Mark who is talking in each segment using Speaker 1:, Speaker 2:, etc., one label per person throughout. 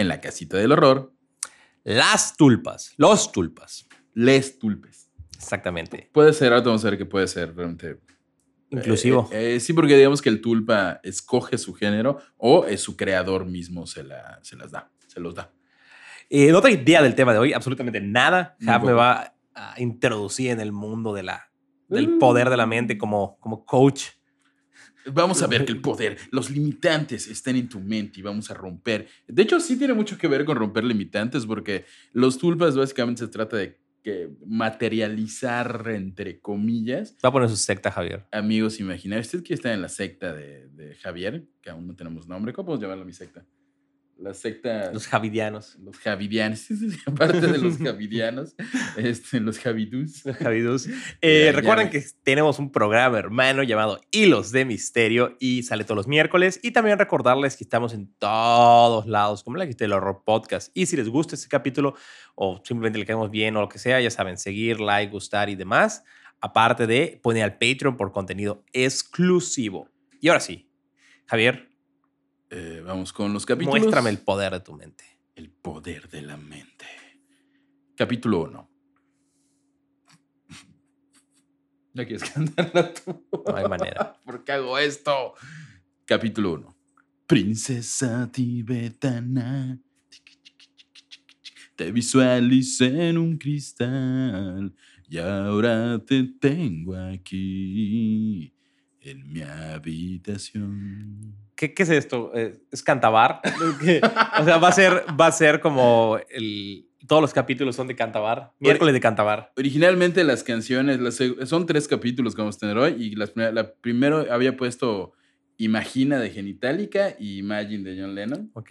Speaker 1: en la casita del horror,
Speaker 2: Las tulpas, los tulpas.
Speaker 1: les tulpes.
Speaker 2: Exactamente.
Speaker 1: Puede ser, ahora vamos a ver qué puede ser realmente.
Speaker 2: Inclusivo.
Speaker 1: Eh, eh, sí, porque digamos que el tulpa escoge su género o es su creador mismo se, la, se las da, se los da.
Speaker 2: Eh, no tengo idea del tema de hoy, absolutamente nada. Jav me va a introducir en el mundo de la, del
Speaker 1: Mm.
Speaker 2: poder de la mente como, como coach.
Speaker 1: Vamos a ver que el poder, los limitantes están en tu mente y vamos a romper. De hecho, sí tiene mucho que ver con romper limitantes porque los tulpas básicamente se trata de que materializar, entre comillas,
Speaker 2: Va a poner su secta, Javier.
Speaker 1: amigos imaginarios. Usted quiere estar en la secta de, de Javier, que aún no tenemos nombre. ¿Cómo podemos llamarla mi secta? La secta...
Speaker 2: Los javidianos.
Speaker 1: Los javidianos, aparte de los javidiaanos, este, los javidús.
Speaker 2: Los javidús. Eh,
Speaker 1: Ya,
Speaker 2: recuerden que tenemos un programa hermano llamado Hilos de Misterio y sale todos los miércoles. Y también recordarles que estamos en todos lados, como la que el horror podcast. Y si les gusta este capítulo o simplemente le quedamos bien o lo que sea, ya saben, seguir, like, gustar y demás. Aparte de poner al Patreon por contenido exclusivo. Y ahora sí, Javier,
Speaker 1: Eh, vamos con los capítulos.
Speaker 2: muéstrame el poder de tu mente.
Speaker 1: El poder de la mente. Capítulo 1. ¿No quieres cantarla tú?
Speaker 2: No hay manera.
Speaker 1: ¿Por qué hago esto? Capítulo 1. Princesa tibetana. Te visualicé en un cristal y ahora te tengo aquí en mi habitación.
Speaker 2: ¿Qué, qué es esto? Eh, ¿Es cantabar? O sea, va a ser, va a ser como el, todos los capítulos son de cantabar. Miércoles de cantabar.
Speaker 1: Originalmente las canciones, las son tres capítulos que vamos a tener hoy y las la primero había puesto Imagina de Genitalica y Imagine de John Lennon,
Speaker 2: Ok.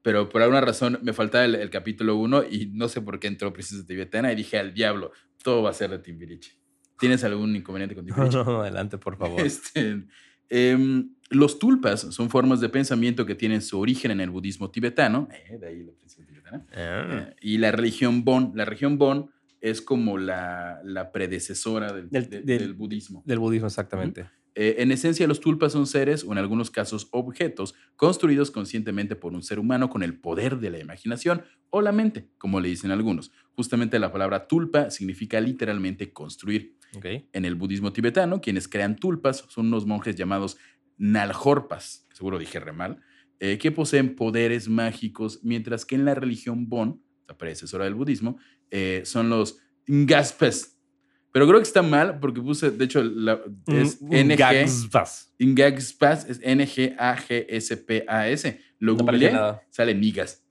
Speaker 1: pero por alguna razón me faltaba el, el capítulo uno y no sé por qué entró Princesa Tibetana y dije al diablo, todo va a ser de Timbiriche. ¿Tienes algún inconveniente con Timbiriche?
Speaker 2: Adelante, por favor.
Speaker 1: Este, em, los tulpas son formas de pensamiento que tienen su origen en el budismo tibetano, eh, de ahí la tibetana,
Speaker 2: Ah.
Speaker 1: eh, y la religión Bon. La religión Bon es como la, la predecesora del,
Speaker 2: Del-
Speaker 1: de-
Speaker 2: del-
Speaker 1: del budismo.
Speaker 2: Del budismo, exactamente.
Speaker 1: Eh, en esencia, los tulpas son seres, o en algunos casos objetos, construidos conscientemente por un ser humano con el poder de la imaginación o la mente, como le dicen algunos. Justamente la palabra tulpa significa literalmente construir. En el budismo tibetano, quienes crean tulpas son unos monjes llamados Naljorpas, que seguro dije re mal, eh, que poseen poderes mágicos, mientras que en la religión Bon, la predecesora del budismo, eh, son los Ngaspes. Pero creo que está mal porque puse, de hecho, la- es
Speaker 2: Mm,
Speaker 1: NG.
Speaker 2: Gagspas.
Speaker 1: Ngagspas es N-G-A-G-S-P-A-S. Lo
Speaker 2: No
Speaker 1: googleé, sale Nigas.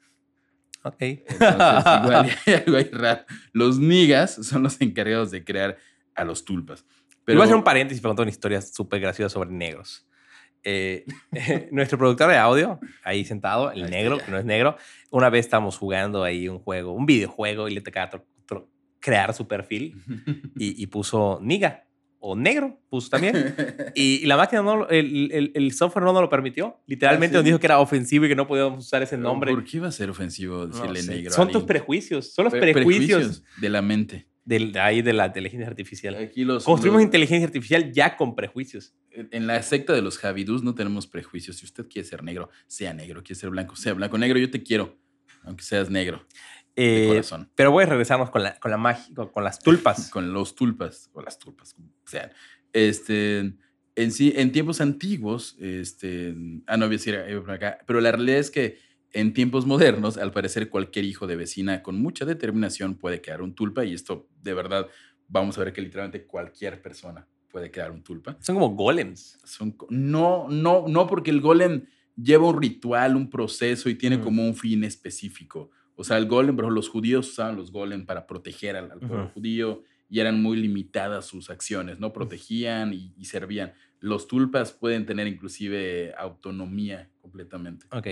Speaker 2: Ok.
Speaker 1: Entonces, igual hay algo ahí raro. Los Nigas son los encargados de crear a los tulpas.
Speaker 2: Pero... Voy a hacer un paréntesis para contar una historia súper graciosa sobre negros. Eh, nuestro productor de audio, ahí sentado, el
Speaker 1: Ahí
Speaker 2: negro, que no es negro, una vez estábamos jugando ahí un juego, un videojuego, y le tocaba crear su perfil y, y puso niga o negro, puso también. Y, y la máquina, no, el, el- el software no nos lo permitió. Literalmente
Speaker 1: ¿Ah, sí?
Speaker 2: nos dijo que era ofensivo y que no podíamos usar ese nombre.
Speaker 1: ¿Por qué iba a ser ofensivo
Speaker 2: No
Speaker 1: decirle
Speaker 2: sé.
Speaker 1: negro? a
Speaker 2: Son tus prejuicios, son los
Speaker 1: Pre-
Speaker 2: prejuicios,
Speaker 1: de la mente.
Speaker 2: Del, de ahí de la inteligencia artificial.
Speaker 1: Aquí los,
Speaker 2: Construimos
Speaker 1: los-
Speaker 2: inteligencia artificial ya con prejuicios.
Speaker 1: En la secta de los Javidús no tenemos prejuicios. Si usted quiere ser negro, sea negro. Quiere ser blanco, sea blanco. Negro, yo te quiero. Aunque seas negro. De
Speaker 2: Eh,
Speaker 1: corazón.
Speaker 2: pero voy a regresarnos con la, con la magia, con, con las tulpas.
Speaker 1: Con los tulpas. O las tulpas, como sean. Este. En sí, en tiempos antiguos, este. Ah, no voy a decir eh, por acá. Pero la realidad es que en tiempos modernos, al parecer, cualquier hijo de vecina con mucha determinación puede crear un tulpa. Y esto, de verdad, vamos a ver que literalmente cualquier persona puede crear un tulpa.
Speaker 2: Son como golems.
Speaker 1: Son no, no, no, porque el golem lleva un ritual, un proceso y tiene
Speaker 2: Ujú.
Speaker 1: como un fin específico. O sea, el golem, por ejemplo, los judíos usaban los golem para proteger al, al pueblo
Speaker 2: Ujú.
Speaker 1: judío y eran muy limitadas sus acciones, ¿no? Protegían y, y servían. Los tulpas pueden tener inclusive autonomía completamente.
Speaker 2: Ok.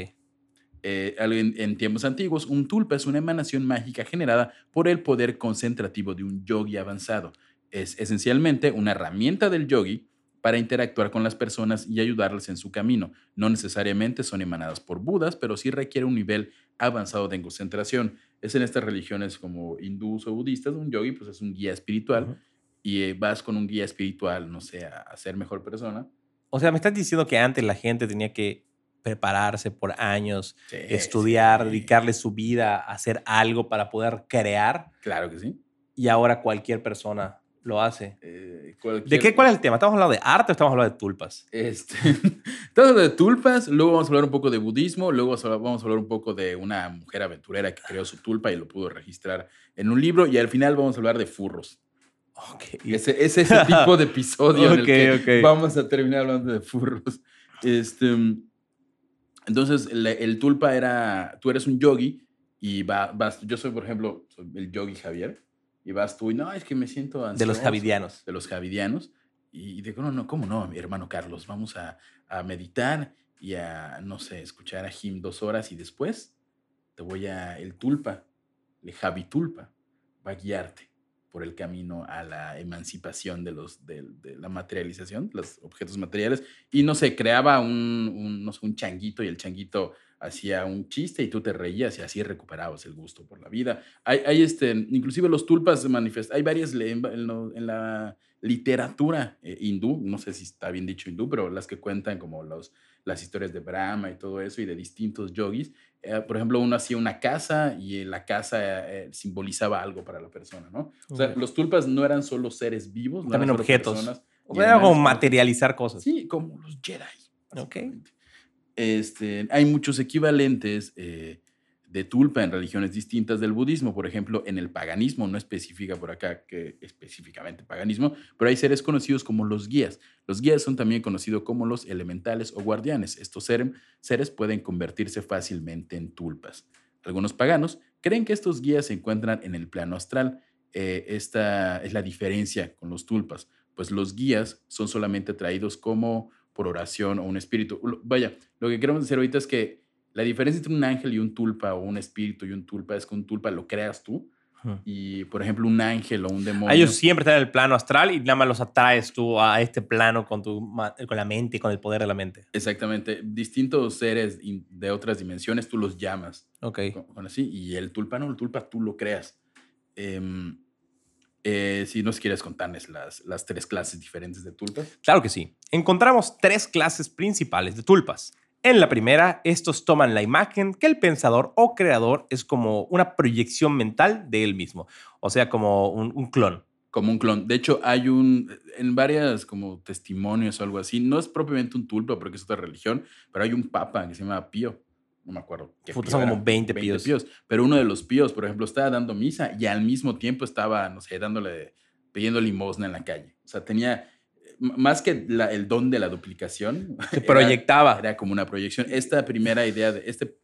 Speaker 1: Eh, en, en tiempos antiguos, un tulpa es una emanación mágica generada por el poder concentrativo de un yogi avanzado. Es esencialmente una herramienta del yogi para interactuar con las personas y ayudarles en su camino. No necesariamente son emanadas por Budas, pero sí requiere un nivel avanzado de concentración. Es en estas religiones como hindús o budistas, un yogi pues es un guía espiritual y eh, vas con un guía espiritual, no sé, a, a ser mejor persona.
Speaker 2: O sea, me estás diciendo que antes la gente tenía que prepararse por años,
Speaker 1: Sí,
Speaker 2: estudiar,
Speaker 1: sí.
Speaker 2: dedicarle su vida a hacer algo para poder crear
Speaker 1: Claro que sí.
Speaker 2: y ahora cualquier persona lo hace.
Speaker 1: Eh,
Speaker 2: ¿De
Speaker 1: cualquier-
Speaker 2: qué? ¿Cuál es el tema? ¿Estamos hablando de arte o estamos hablando de tulpas?
Speaker 1: Este, todo de tulpas, luego vamos a hablar un poco de budismo, luego vamos a hablar- un poco de una mujer aventurera que creó su tulpa y lo pudo registrar en un libro y al final vamos a hablar de furros.
Speaker 2: Ok.
Speaker 1: Ese, es ese tipo de episodio en el que
Speaker 2: ok.
Speaker 1: vamos a terminar hablando de furros. Este, entonces, el tulpa era, tú eres un yogi y va- vas, yo soy, por ejemplo, soy el yogi Javier, y vas tú y no, es que me siento ansioso.
Speaker 2: De los javidianos.
Speaker 1: De los javidianos. Y digo, no, no, ¿cómo no, mi hermano Carlos? Vamos a, a meditar y a, no sé, escuchar a Jim dos horas y después te voy a, el tulpa, el Javi Tulpa, va a guiarte por el camino a la emancipación de, los, de, la materialización, los objetos materiales. Y no sé, creaba un, un, no sé, un changuito y el changuito hacía un chiste y tú te reías y así recuperabas el gusto por la vida. Hay, hay este, inclusive los tulpas se manifiestan, hay varias en, en la literatura eh, hindú, no sé si está bien dicho hindú, pero las que cuentan como los, las historias de Brahma y todo eso y de distintos yogis. Eh, por ejemplo, uno hacía una casa y la casa eh, simbolizaba algo para la persona, ¿no? O sea, los tulpas no eran solo seres vivos, no
Speaker 2: También
Speaker 1: eran
Speaker 2: objetos.
Speaker 1: personas
Speaker 2: O era como materializar cosas.
Speaker 1: Sí, como los Jedi.
Speaker 2: Ok.
Speaker 1: Este, hay muchos equivalentes eh, de tulpa en religiones distintas del budismo. Por ejemplo, en el paganismo, no especifica por acá que específicamente paganismo, pero hay seres conocidos como los guías. Los guías son también conocidos como los elementales o guardianes. Estos ser- seres pueden convertirse fácilmente en tulpas. Algunos paganos creen que estos guías se encuentran en el plano astral. Eh, esta es la diferencia con los tulpas, pues los guías son solamente traídos como por oración o un espíritu. Vaya, lo que queremos decir ahorita es que la diferencia entre un ángel y un tulpa o un espíritu y un tulpa es que un tulpa lo creas tú y, por ejemplo, un ángel o un demonio.
Speaker 2: Ellos siempre están en el plano astral y nada más los atraes tú a este plano con, tu, con la mente y con el poder de la mente.
Speaker 1: Exactamente. Distintos seres de otras dimensiones tú los llamas.
Speaker 2: Ok.
Speaker 1: con, con así. Y el tulpa no, el tulpa tú lo creas. Em, eh, si nos quieres contarles las, las tres clases diferentes de tulpas.
Speaker 2: Claro que sí. Encontramos tres clases principales de tulpas. En la primera, estos toman la imagen que el pensador o creador es como una proyección mental de él mismo, o sea, como un, un clon.
Speaker 1: Como un clon. De hecho, hay un, en varias como testimonios o algo así, no es propiamente un tulpa porque es otra religión, pero hay un papa que se llama Pío. No me acuerdo. qué
Speaker 2: Puta, son como 20 píos.
Speaker 1: Pero uno de los píos, por ejemplo, estaba dando misa y al mismo tiempo estaba, no sé, dándole, pidiendo limosna en la calle. O sea, tenía, más que la- el don de la duplicación,
Speaker 2: Se
Speaker 1: era-
Speaker 2: proyectaba.
Speaker 1: era como una proyección. Esta primera idea de este,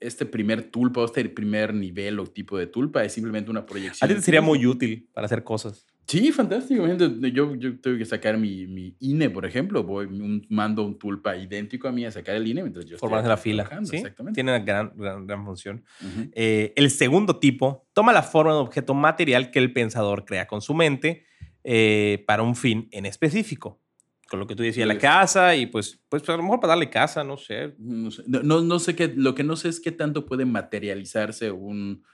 Speaker 1: este primer tulpa este primer nivel o tipo de tulpa es simplemente una proyección.
Speaker 2: A ti te sería muy útil para hacer cosas.
Speaker 1: Sí, fantástico. Yo, yo tengo que sacar mi, mi INE, por ejemplo. Voy, un- mando un tulpa idéntico a mí a sacar el INE mientras yo
Speaker 2: Formarse la fila. ¿sí?
Speaker 1: Exactamente.
Speaker 2: Tiene una gran, gran, gran función. Eh, el segundo tipo toma la forma de un objeto material que el pensador crea con su mente eh, para un fin en específico. Con lo que tú decías, la casa y pues, pues a lo mejor para darle casa, no sé.
Speaker 1: No sé, no sé qué, lo que no sé es qué tanto puede materializarse un,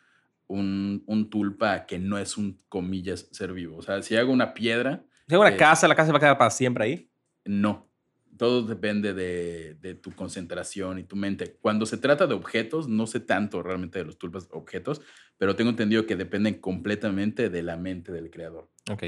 Speaker 1: un, un tulpa que no es un, comillas, ser vivo. O sea, si hago una piedra,
Speaker 2: Si hago una
Speaker 1: Eh,
Speaker 2: casa, la casa va a quedar para siempre ahí.
Speaker 1: no. Todo depende de, tu concentración y tu mente. Cuando se trata de objetos, no sé tanto realmente de los tulpas objetos, pero tengo entendido que dependen completamente de la mente del creador.
Speaker 2: Ok.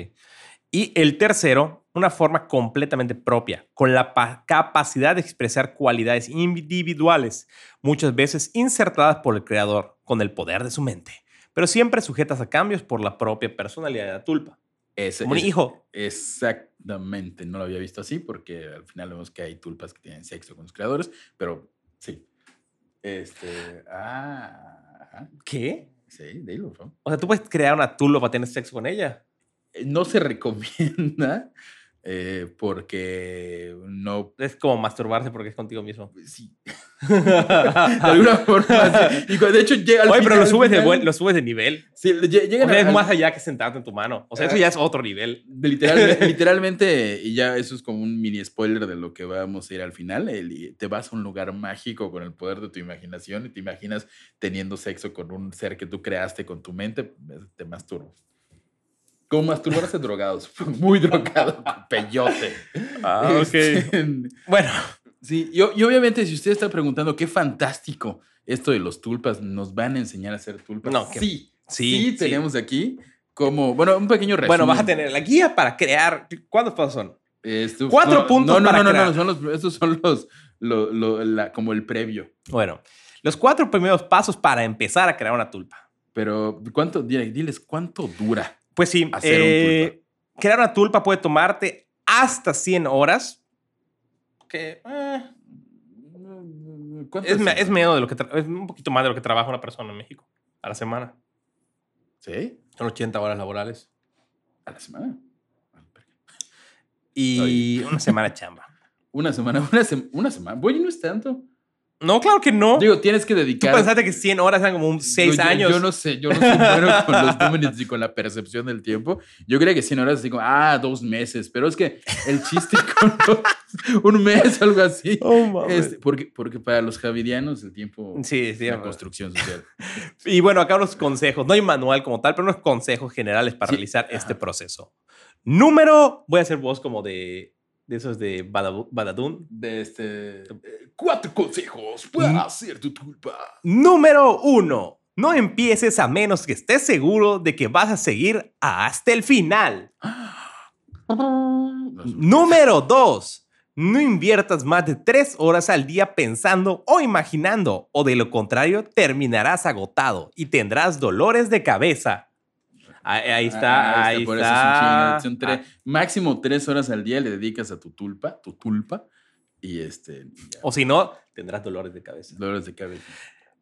Speaker 2: Y el tercero, una forma completamente propia, con la pa- capacidad de expresar cualidades individuales, muchas veces insertadas por el creador con el poder de su mente, pero siempre sujetas a cambios por la propia personalidad de la tulpa.
Speaker 1: Ese-
Speaker 2: Como un
Speaker 1: ese-
Speaker 2: hijo.
Speaker 1: Exactamente, no lo había visto así porque al final vemos que hay tulpas que tienen sexo con los creadores, pero sí. Este, ah,
Speaker 2: ¿Qué?
Speaker 1: sí, dilo, favor.
Speaker 2: O sea, tú puedes crear una tulpa para tener sexo con ella.
Speaker 1: Eh, No se recomienda eh, porque no,
Speaker 2: Es como masturbarse porque es contigo mismo.
Speaker 1: sí, de alguna forma. sí. Y de hecho, llega al
Speaker 2: Oye, pero lo subes, de lo subes de nivel.
Speaker 1: Sí, lle- llegan
Speaker 2: O sea,
Speaker 1: al-
Speaker 2: es más allá que sentarte en tu mano. O sea, eso ya es otro nivel.
Speaker 1: Literalmente, literalmente, y ya eso es como un mini spoiler de lo que vamos a ir al final. el- te vas a un lugar mágico con el poder de tu imaginación y te imaginas teniendo sexo con un ser que tú creaste con tu mente, te masturbas. Como masturbarse drogados, muy drogado, peyote.
Speaker 2: Ah,
Speaker 1: Este,
Speaker 2: Bueno,
Speaker 1: Sí, y, y obviamente si usted está preguntando qué fantástico esto de los tulpas, nos van a enseñar a hacer tulpas.
Speaker 2: No, que-
Speaker 1: sí,
Speaker 2: sí,
Speaker 1: sí,
Speaker 2: sí.
Speaker 1: tenemos aquí como, bueno, un pequeño resumen.
Speaker 2: bueno, vas a tener la guía para crear. ¿Cuántos pasos son?
Speaker 1: Esto-
Speaker 2: Cuatro
Speaker 1: no,
Speaker 2: puntos
Speaker 1: No, no,
Speaker 2: para
Speaker 1: no, no,
Speaker 2: crear.
Speaker 1: no, son los, estos son los, lo- lo- la- como el previo.
Speaker 2: Bueno, los cuatro primeros pasos para empezar a crear una tulpa.
Speaker 1: Pero, ¿cuánto, dile- diles, cuánto dura?
Speaker 2: Pues sí,
Speaker 1: Hacer un
Speaker 2: eh, crear una tulpa puede tomarte hasta 100 horas. Que eh,
Speaker 1: ¿Cuánto
Speaker 2: es, es menos de lo que es un poquito más de lo que trabaja una persona en México a la semana.
Speaker 1: ¿Sí?
Speaker 2: Son 80 horas laborales.
Speaker 1: ¿A la semana?
Speaker 2: Y una semana de chamba.
Speaker 1: Una semana, una, sem- una semana. Oye, no es tanto.
Speaker 2: No, claro que no.
Speaker 1: Digo, tienes que
Speaker 2: Tú
Speaker 1: dedicar...
Speaker 2: pensaste que 100 horas eran como un 6
Speaker 1: Yo- yo-
Speaker 2: años.
Speaker 1: Yo no sé, yo no soy bueno con los números y con la percepción del tiempo. Yo creía que 100 horas así como, ah, dos meses. Pero es que el chiste con los- un mes, algo así.
Speaker 2: Oh.
Speaker 1: Este, porque, porque para los javidianos el tiempo
Speaker 2: Sí,
Speaker 1: es
Speaker 2: sí.
Speaker 1: una construcción social.
Speaker 2: Y bueno, acá unos consejos. No hay manual como tal, pero unos consejos generales para
Speaker 1: Sí.
Speaker 2: realizar
Speaker 1: Ajá.
Speaker 2: este proceso. Número, voy a hacer voz como de, de esos de Badadun.
Speaker 1: De este. eh, Cuatro consejos para
Speaker 2: Mm.
Speaker 1: hacer tu tulpa.
Speaker 2: Número uno, no empieces a menos que estés seguro de que vas a seguir hasta el final. Número dos, no inviertas más de tres horas al día pensando o imaginando, o de lo contrario terminarás agotado y tendrás dolores de cabeza. Ahí, ahí está,
Speaker 1: Ah,
Speaker 2: ahí
Speaker 1: por eso
Speaker 2: está.
Speaker 1: es un chingo. Son tres- máximo tres horas al día le dedicas a tu tulpa, tu tulpa. Y este. ya.
Speaker 2: O si no, tendrás dolores de cabeza.
Speaker 1: Dolores de cabeza.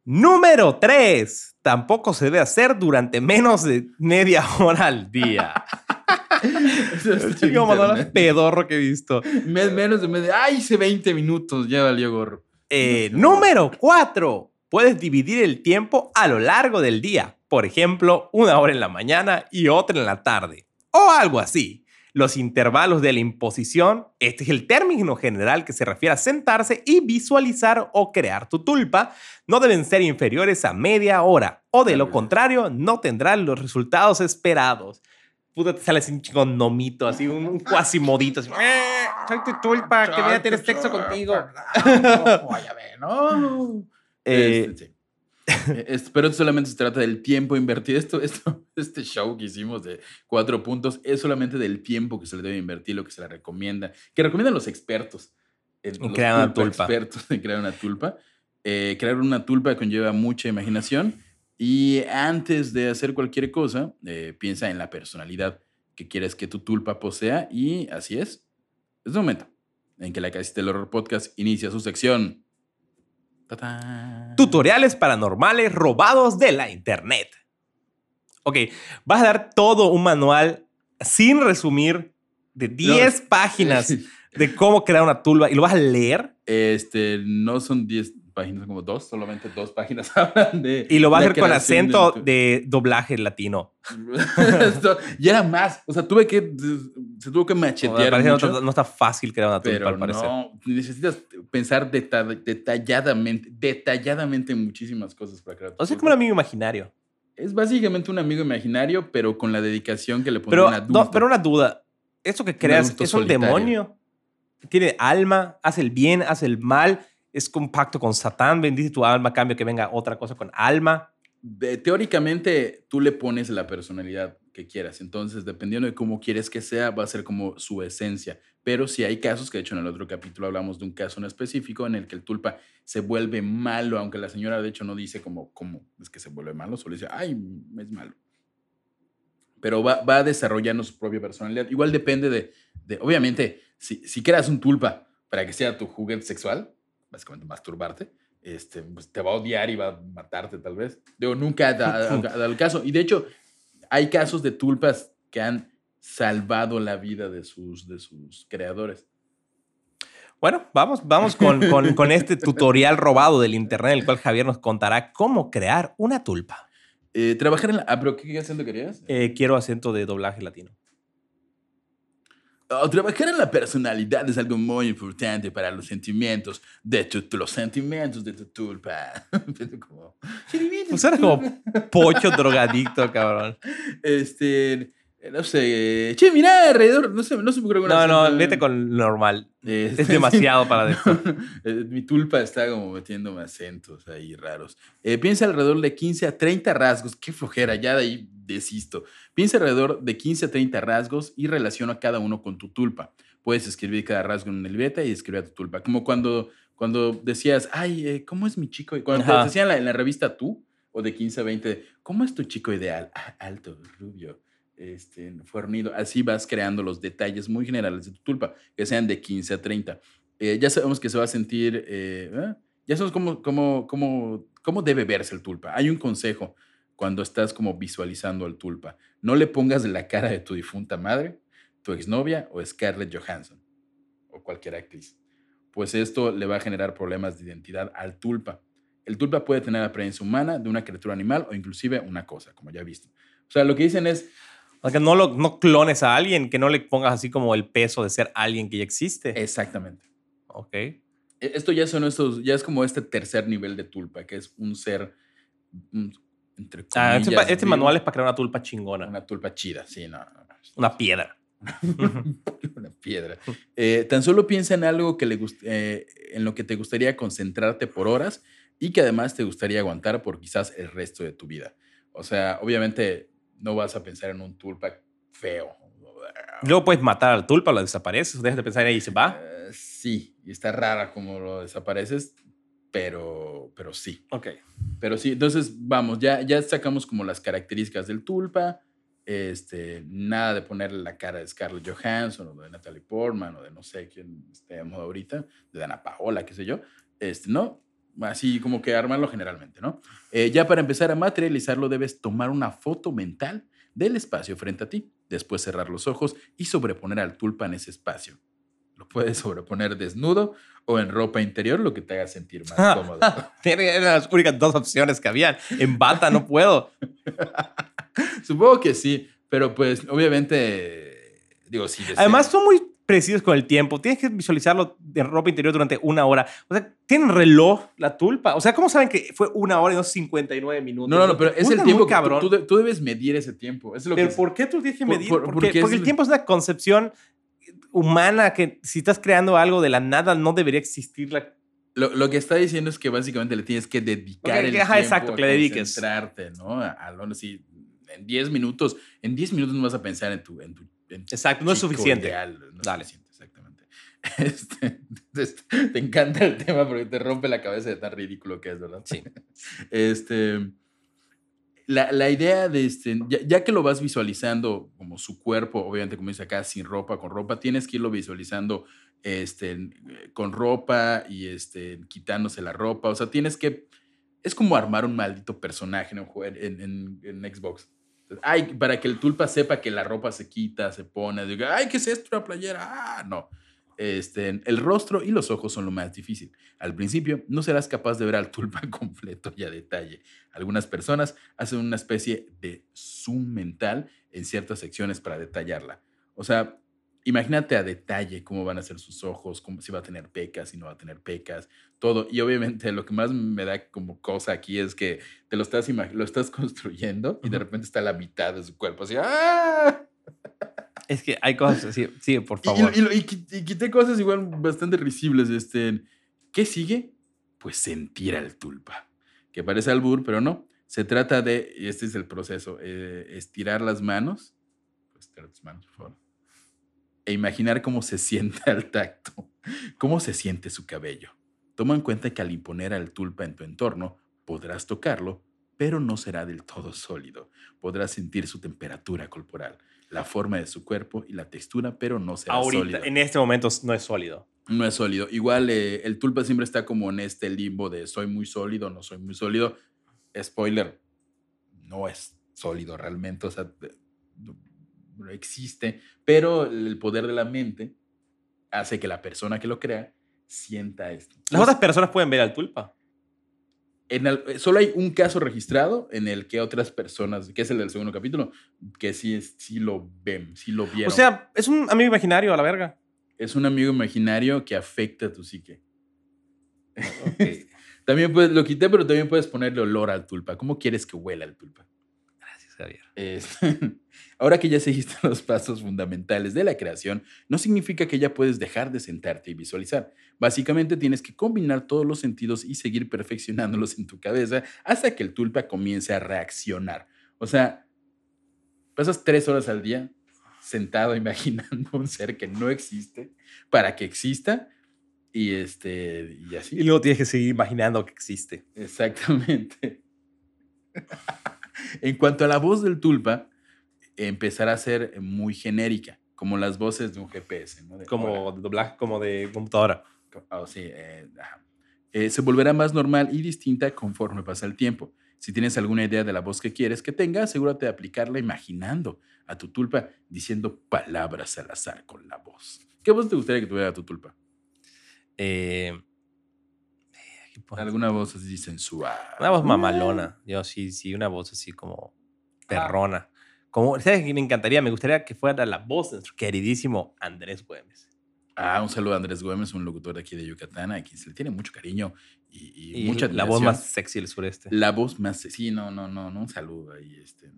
Speaker 2: Número 3. Tampoco se debe hacer durante menos de media hora al día.
Speaker 1: Eso está
Speaker 2: El
Speaker 1: en
Speaker 2: chico más pedorro que he visto.
Speaker 1: Me- menos de media. ¡Ay, hice 20 minutos! Ya valió gorro.
Speaker 2: Eh, número 4. Puedes dividir el tiempo a lo largo del día. Por ejemplo, una hora en la mañana y otra en la tarde. O algo así. Los intervalos de la imposición, este es el término general que se refiere a sentarse y visualizar o crear tu tulpa, no deben ser inferiores a media hora. O de lo contrario, no tendrán los resultados esperados. Puta, te sale así un chico nomito, así un, un cuasimodito. Así, "Eh, soy tu tulpa, que voy a tener sexo contigo.
Speaker 1: Vaya, no.
Speaker 2: Eh,
Speaker 1: Este, sí. Eh, es- pero solamente se trata del tiempo invertido. Esto, esto, este show que hicimos de cuatro puntos es solamente del tiempo que se le debe invertir, lo que se le recomienda, que recomiendan los expertos.
Speaker 2: En crear una tulpa.
Speaker 1: Expertos en crear una tulpa. Eh, crear una tulpa conlleva mucha imaginación y antes de hacer cualquier cosa, eh, piensa en la personalidad que quieres que tu tulpa posea y así es. Es el momento en que la Casita del Horror Podcast inicia su sección. ¡Tatán!
Speaker 2: Tutoriales paranormales robados de la internet. Ok, vas a dar todo un manual sin resumir de 10 páginas de cómo crear una tulpa y lo vas a leer
Speaker 1: Este, no son 10 páginas, son como dos, solamente dos páginas hablan de.
Speaker 2: y lo vas a hacer con acento
Speaker 1: tu-
Speaker 2: de doblaje latino.
Speaker 1: Y era más. O sea, tuve que. Se tuvo que machetear.
Speaker 2: no,
Speaker 1: mucho,
Speaker 2: no está fácil crear una tulpa, al parecer.
Speaker 1: no. Necesitas pensar deta- detalladamente, detalladamente en muchísimas cosas para crear.
Speaker 2: O sea, como un amigo imaginario.
Speaker 1: Es básicamente un amigo imaginario, pero con la dedicación que le pone
Speaker 2: Pero,
Speaker 1: un adulto.
Speaker 2: no, pero una duda. ¿Eso que creas
Speaker 1: adulto
Speaker 2: es un demonio? ¿Tiene alma? ¿Hace el bien? ¿Hace el mal? ¿Es un pacto con Satán? ¿Bendice tu alma cambio que venga otra cosa con alma?
Speaker 1: de- teóricamente tú le pones la personalidad que quieras. Entonces, dependiendo de cómo quieres que sea, va a ser como su esencia. Pero si hay casos, que de hecho en el otro capítulo hablamos de un caso en específico en el que el tulpa se vuelve malo, aunque la señora de hecho no dice como, cómo es que se vuelve malo, solo dice, ay, es malo. Pero va, va desarrollando su propia personalidad. Igual depende de, de obviamente, si, si creas un tulpa para que sea tu juguete sexual, básicamente masturbarte, este, pues te va a odiar y va a matarte tal vez. Digo, nunca da- dado el caso. Y de hecho, hay casos de tulpas que han salvado la vida de sus, de sus creadores.
Speaker 2: Bueno, vamos, vamos con, con- con este tutorial robado del internet, en el cual Javier nos contará cómo crear una tulpa.
Speaker 1: Eh, trabajar en la... Ah, pero ¿qué acento querías?
Speaker 2: Eh, quiero acento de doblaje latino.
Speaker 1: Oh, trabajar en la personalidad es algo muy importante para los sentimientos de tu, los sentimientos de tu tulpa. Como,
Speaker 2: Pues suena como pocho drogadicto, cabrón.
Speaker 1: este, no sé, che, mira alrededor, no sé, no se me ocurre
Speaker 2: No, no, vete con normal.
Speaker 1: Este,
Speaker 2: Es demasiado para esto.
Speaker 1: Eh, Mi tulpa está como metiéndome acentos ahí raros. Eh, piensa alrededor de 15 a 30 rasgos. Qué flojera, ya de ahí desisto. Piensa alrededor de 15 a 30 rasgos y relaciona cada uno con tu tulpa. Puedes escribir cada rasgo en una libreta y escribir a tu tulpa. Como cuando, cuando decías, ay, eh, ¿cómo es mi chico? Cuando
Speaker 2: Ajá.
Speaker 1: te decían en la, en la revista Tú, o de 15 a 20, ¿cómo es tu chico ideal? Ah, alto, rubio, este, fornido. Así vas creando los detalles muy generales de tu tulpa, que sean de 15 a 30. Eh, ya sabemos que se va a sentir, eh, ¿eh? ya sabemos cómo, cómo, cómo, cómo debe verse el tulpa. Hay un consejo cuando estás como visualizando al tulpa. No le pongas la cara de tu difunta madre, tu exnovia o Scarlett Johansson o cualquier actriz. Pues esto le va a generar problemas de identidad al tulpa. El tulpa puede tener la apariencia humana de una criatura animal o inclusive una cosa, como ya visto. O sea, lo que dicen es,
Speaker 2: O sea, que no, lo, no clones a alguien, que no le pongas así como el peso de ser alguien que ya existe.
Speaker 1: exactamente.
Speaker 2: Ok.
Speaker 1: E- Esto ya son estos, ya es como este tercer nivel de tulpa, que es un ser, entre
Speaker 2: Ah, este,
Speaker 1: comillas,
Speaker 2: este manual es para crear una tulpa chingona.
Speaker 1: Una tulpa chida, sí, no. no, no.
Speaker 2: Una piedra.
Speaker 1: una piedra. Eh, tan solo piensa en algo que le eh, en lo que te gustaría concentrarte por horas y que además te gustaría aguantar por quizás el resto de tu vida. O sea, obviamente no vas a pensar en un tulpa feo.
Speaker 2: Luego puedes matar al tulpa, lo desapareces, dejas de pensar ahí y se va.
Speaker 1: Eh, sí, y está rara como lo desapareces, pero, pero sí.
Speaker 2: Ok.
Speaker 1: Pero sí, entonces vamos, ya, ya sacamos como las características del tulpa. Este, nada de ponerle la cara de Scarlett Johansson o de Natalie Portman o de no sé quién moda ahorita, de Dana Paola, qué sé yo. Este, no, así como que armarlo generalmente, ¿no? Eh, ya para empezar a materializarlo debes tomar una foto mental del espacio frente a ti, después cerrar los ojos y sobreponer al tulpa en ese espacio. Lo puedes sobreponer desnudo o en ropa interior, lo que te haga sentir más cómodo.
Speaker 2: Eran las únicas dos opciones que habían. En bata no puedo.
Speaker 1: Supongo que sí, pero pues obviamente, digo, sí.
Speaker 2: Además, son muy precisos con el tiempo. Tienes que visualizarlo de ropa interior durante una hora. O sea, ¿tienen reloj la tulpa? O sea, ¿cómo saben que fue una hora y no 59 minutos?
Speaker 1: No, no, no, pero es el tiempo que
Speaker 2: cabrón.
Speaker 1: tú, tú tú debes medir ese tiempo. Es lo
Speaker 2: Pero
Speaker 1: que
Speaker 2: ¿por qué tú tienes que
Speaker 1: Por-
Speaker 2: medir?
Speaker 1: por-
Speaker 2: porque
Speaker 1: porque
Speaker 2: porque
Speaker 1: es-
Speaker 2: el tiempo es una concepción humana que si estás creando algo de la nada no debería existir la
Speaker 1: lo, lo que está diciendo es que básicamente le tienes que dedicar
Speaker 2: Ok,
Speaker 1: el
Speaker 2: ajá,
Speaker 1: tiempo
Speaker 2: exacto,
Speaker 1: a
Speaker 2: que le dediques.
Speaker 1: concentrarte, ¿no? A, a si en 10 minutos, en 10 minutos no vas a pensar en tu, en tu
Speaker 2: Exacto, no es suficiente.
Speaker 1: ideal, no es
Speaker 2: Dale.
Speaker 1: suficiente, exactamente. Este, te encanta el tema porque te rompe la cabeza de tan ridículo que es, ¿verdad?
Speaker 2: Sí.
Speaker 1: Este, la, la idea de este, ya, ya que lo vas visualizando como su cuerpo, obviamente como dice acá, sin ropa, con ropa, tienes que irlo visualizando este, eh, con ropa y este, quitándose la ropa. O sea, tienes que, es como armar un maldito personaje en, en- en Xbox. Ay, para que el tulpa sepa que la ropa se quita, se pone, diga, ay, ¿qué es esto? Una playera. Ah, no. Este, el rostro y los ojos son lo más difícil. Al principio no serás capaz de ver al tulpa completo y a detalle. Algunas personas hacen una especie de zoom mental en ciertas secciones para detallarla. O sea, imagínate a detalle cómo van a ser sus ojos, cómo, si va a tener pecas, si no va a tener pecas, todo. Y obviamente lo que más me da como cosa aquí es que te lo estás, lo estás construyendo y de repente está la mitad de su cuerpo así. ¡ah!
Speaker 2: Es que hay cosas así. Sí, por
Speaker 1: y-
Speaker 2: favor.
Speaker 1: Y, quité cosas igual bastante risibles. Este, ¿Qué sigue? Pues sentir al tulpa. Que parece albur, pero no. Se trata de, y este es el proceso, eh, estirar las manos. Pues estirar tus manos, por favor. E imaginar cómo se siente al tacto. Cómo se siente su cabello. Toma en cuenta que al imponer al tulpa en tu entorno, podrás tocarlo, pero no será del todo sólido. Podrás sentir su temperatura corporal, la forma de su cuerpo y la textura, pero no será
Speaker 2: Ahorita,
Speaker 1: sólido.
Speaker 2: en este momento no es sólido.
Speaker 1: No es sólido. Igual eh, el tulpa siempre está como en este limbo de soy muy sólido, no soy muy sólido. Spoiler, no es sólido realmente, o sea, no- existe, pero el poder de la mente hace que la persona que lo crea sienta esto.
Speaker 2: Las otras personas pueden ver al tulpa.
Speaker 1: En el- eh, solo hay un caso registrado en el que otras personas, que es el del segundo capítulo, que sí, es- sí lo ven, sí lo vieron.
Speaker 2: O sea, es un amigo imaginario a la verga.
Speaker 1: es un amigo imaginario que afecta a tu psique. También puedes, lo quité, pero también puedes ponerle olor al tulpa. ¿Cómo quieres que huela el tulpa?
Speaker 2: Javier.
Speaker 1: Ahora que ya seguiste los pasos fundamentales de la creación, no significa que ya puedes dejar de sentarte y visualizar. Básicamente tienes que combinar todos los sentidos y seguir perfeccionándolos en tu cabeza hasta que el tulpa comience a reaccionar. O sea, pasas tres horas al día sentado imaginando un ser que no existe para que exista y este y así.
Speaker 2: Y luego tienes que seguir imaginando que existe.
Speaker 1: Exactamente. En cuanto a la voz del tulpa, empezará a ser muy genérica, como las voces de un GPS. ¿no? De,
Speaker 2: Como de doblaje, como de computadora.
Speaker 1: Oh, sí, eh. Eh, se volverá más normal y distinta conforme pasa el tiempo. Si tienes alguna idea de la voz que quieres que tenga, asegúrate de aplicarla imaginando a tu tulpa diciendo palabras al azar con la voz. ¿Qué voz te gustaría que tuviera tu tulpa?
Speaker 2: Eh, puedo-
Speaker 1: Alguna voz así sensual.
Speaker 2: Una voz mamalona. Yo sí, sí, una voz así como perrona. Como, ¿sabes qué me encantaría? Me gustaría que fuera la voz de nuestro queridísimo Andrés Güemes.
Speaker 1: Ah, un saludo a Andrés Gómez, un locutor de aquí de Yucatán, a quien se le tiene mucho cariño y, y
Speaker 2: Y
Speaker 1: mucha
Speaker 2: la voz más sexy del sureste.
Speaker 1: La voz más... Sí, no, no, no, no, un saludo ahí. Este,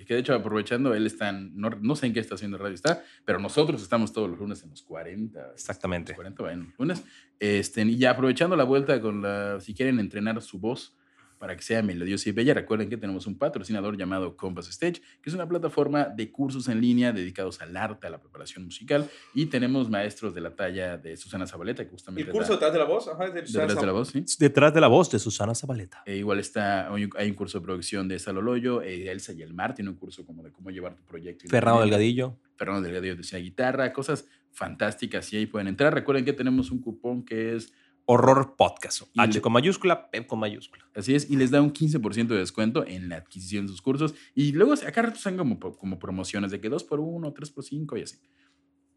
Speaker 1: que, que de hecho, aprovechando, él está, en- no, no sé en qué estación de radio está, pero nosotros estamos todos los lunes en los 40.
Speaker 2: Exactamente.
Speaker 1: Los 40, bueno, los lunes. Este, y ya aprovechando la vuelta con la... Si quieren entrenar su voz para que sea melodiosa y bella, recuerden que tenemos un patrocinador llamado Compass Stage, que es una plataforma de cursos en línea dedicados al arte, a la preparación musical, y tenemos maestros de la talla de Susana Zabaleta, que justamente da-
Speaker 2: detrás de la voz, ajá,
Speaker 1: detrás de la voz, ¿sí?
Speaker 2: Detrás de la voz de Susana Zabaleta.
Speaker 1: Eh, igual está, hay un, curso de producción de Saloloyo, eh, Elsa y el Mar tiene un curso como de cómo llevar tu proyecto.
Speaker 2: Fernando. Delgadillo.
Speaker 1: Fernando Delgadillo decía guitarra, cosas fantásticas y ahí pueden entrar. Recuerden que tenemos un cupón que es,
Speaker 2: Horror Podcast. H
Speaker 1: le-
Speaker 2: con mayúscula, P con mayúscula.
Speaker 1: así es, y les da un 15% de descuento en la adquisición de sus cursos. Y luego acá están como, como promociones de que 2 por 1 3 por 5 y así.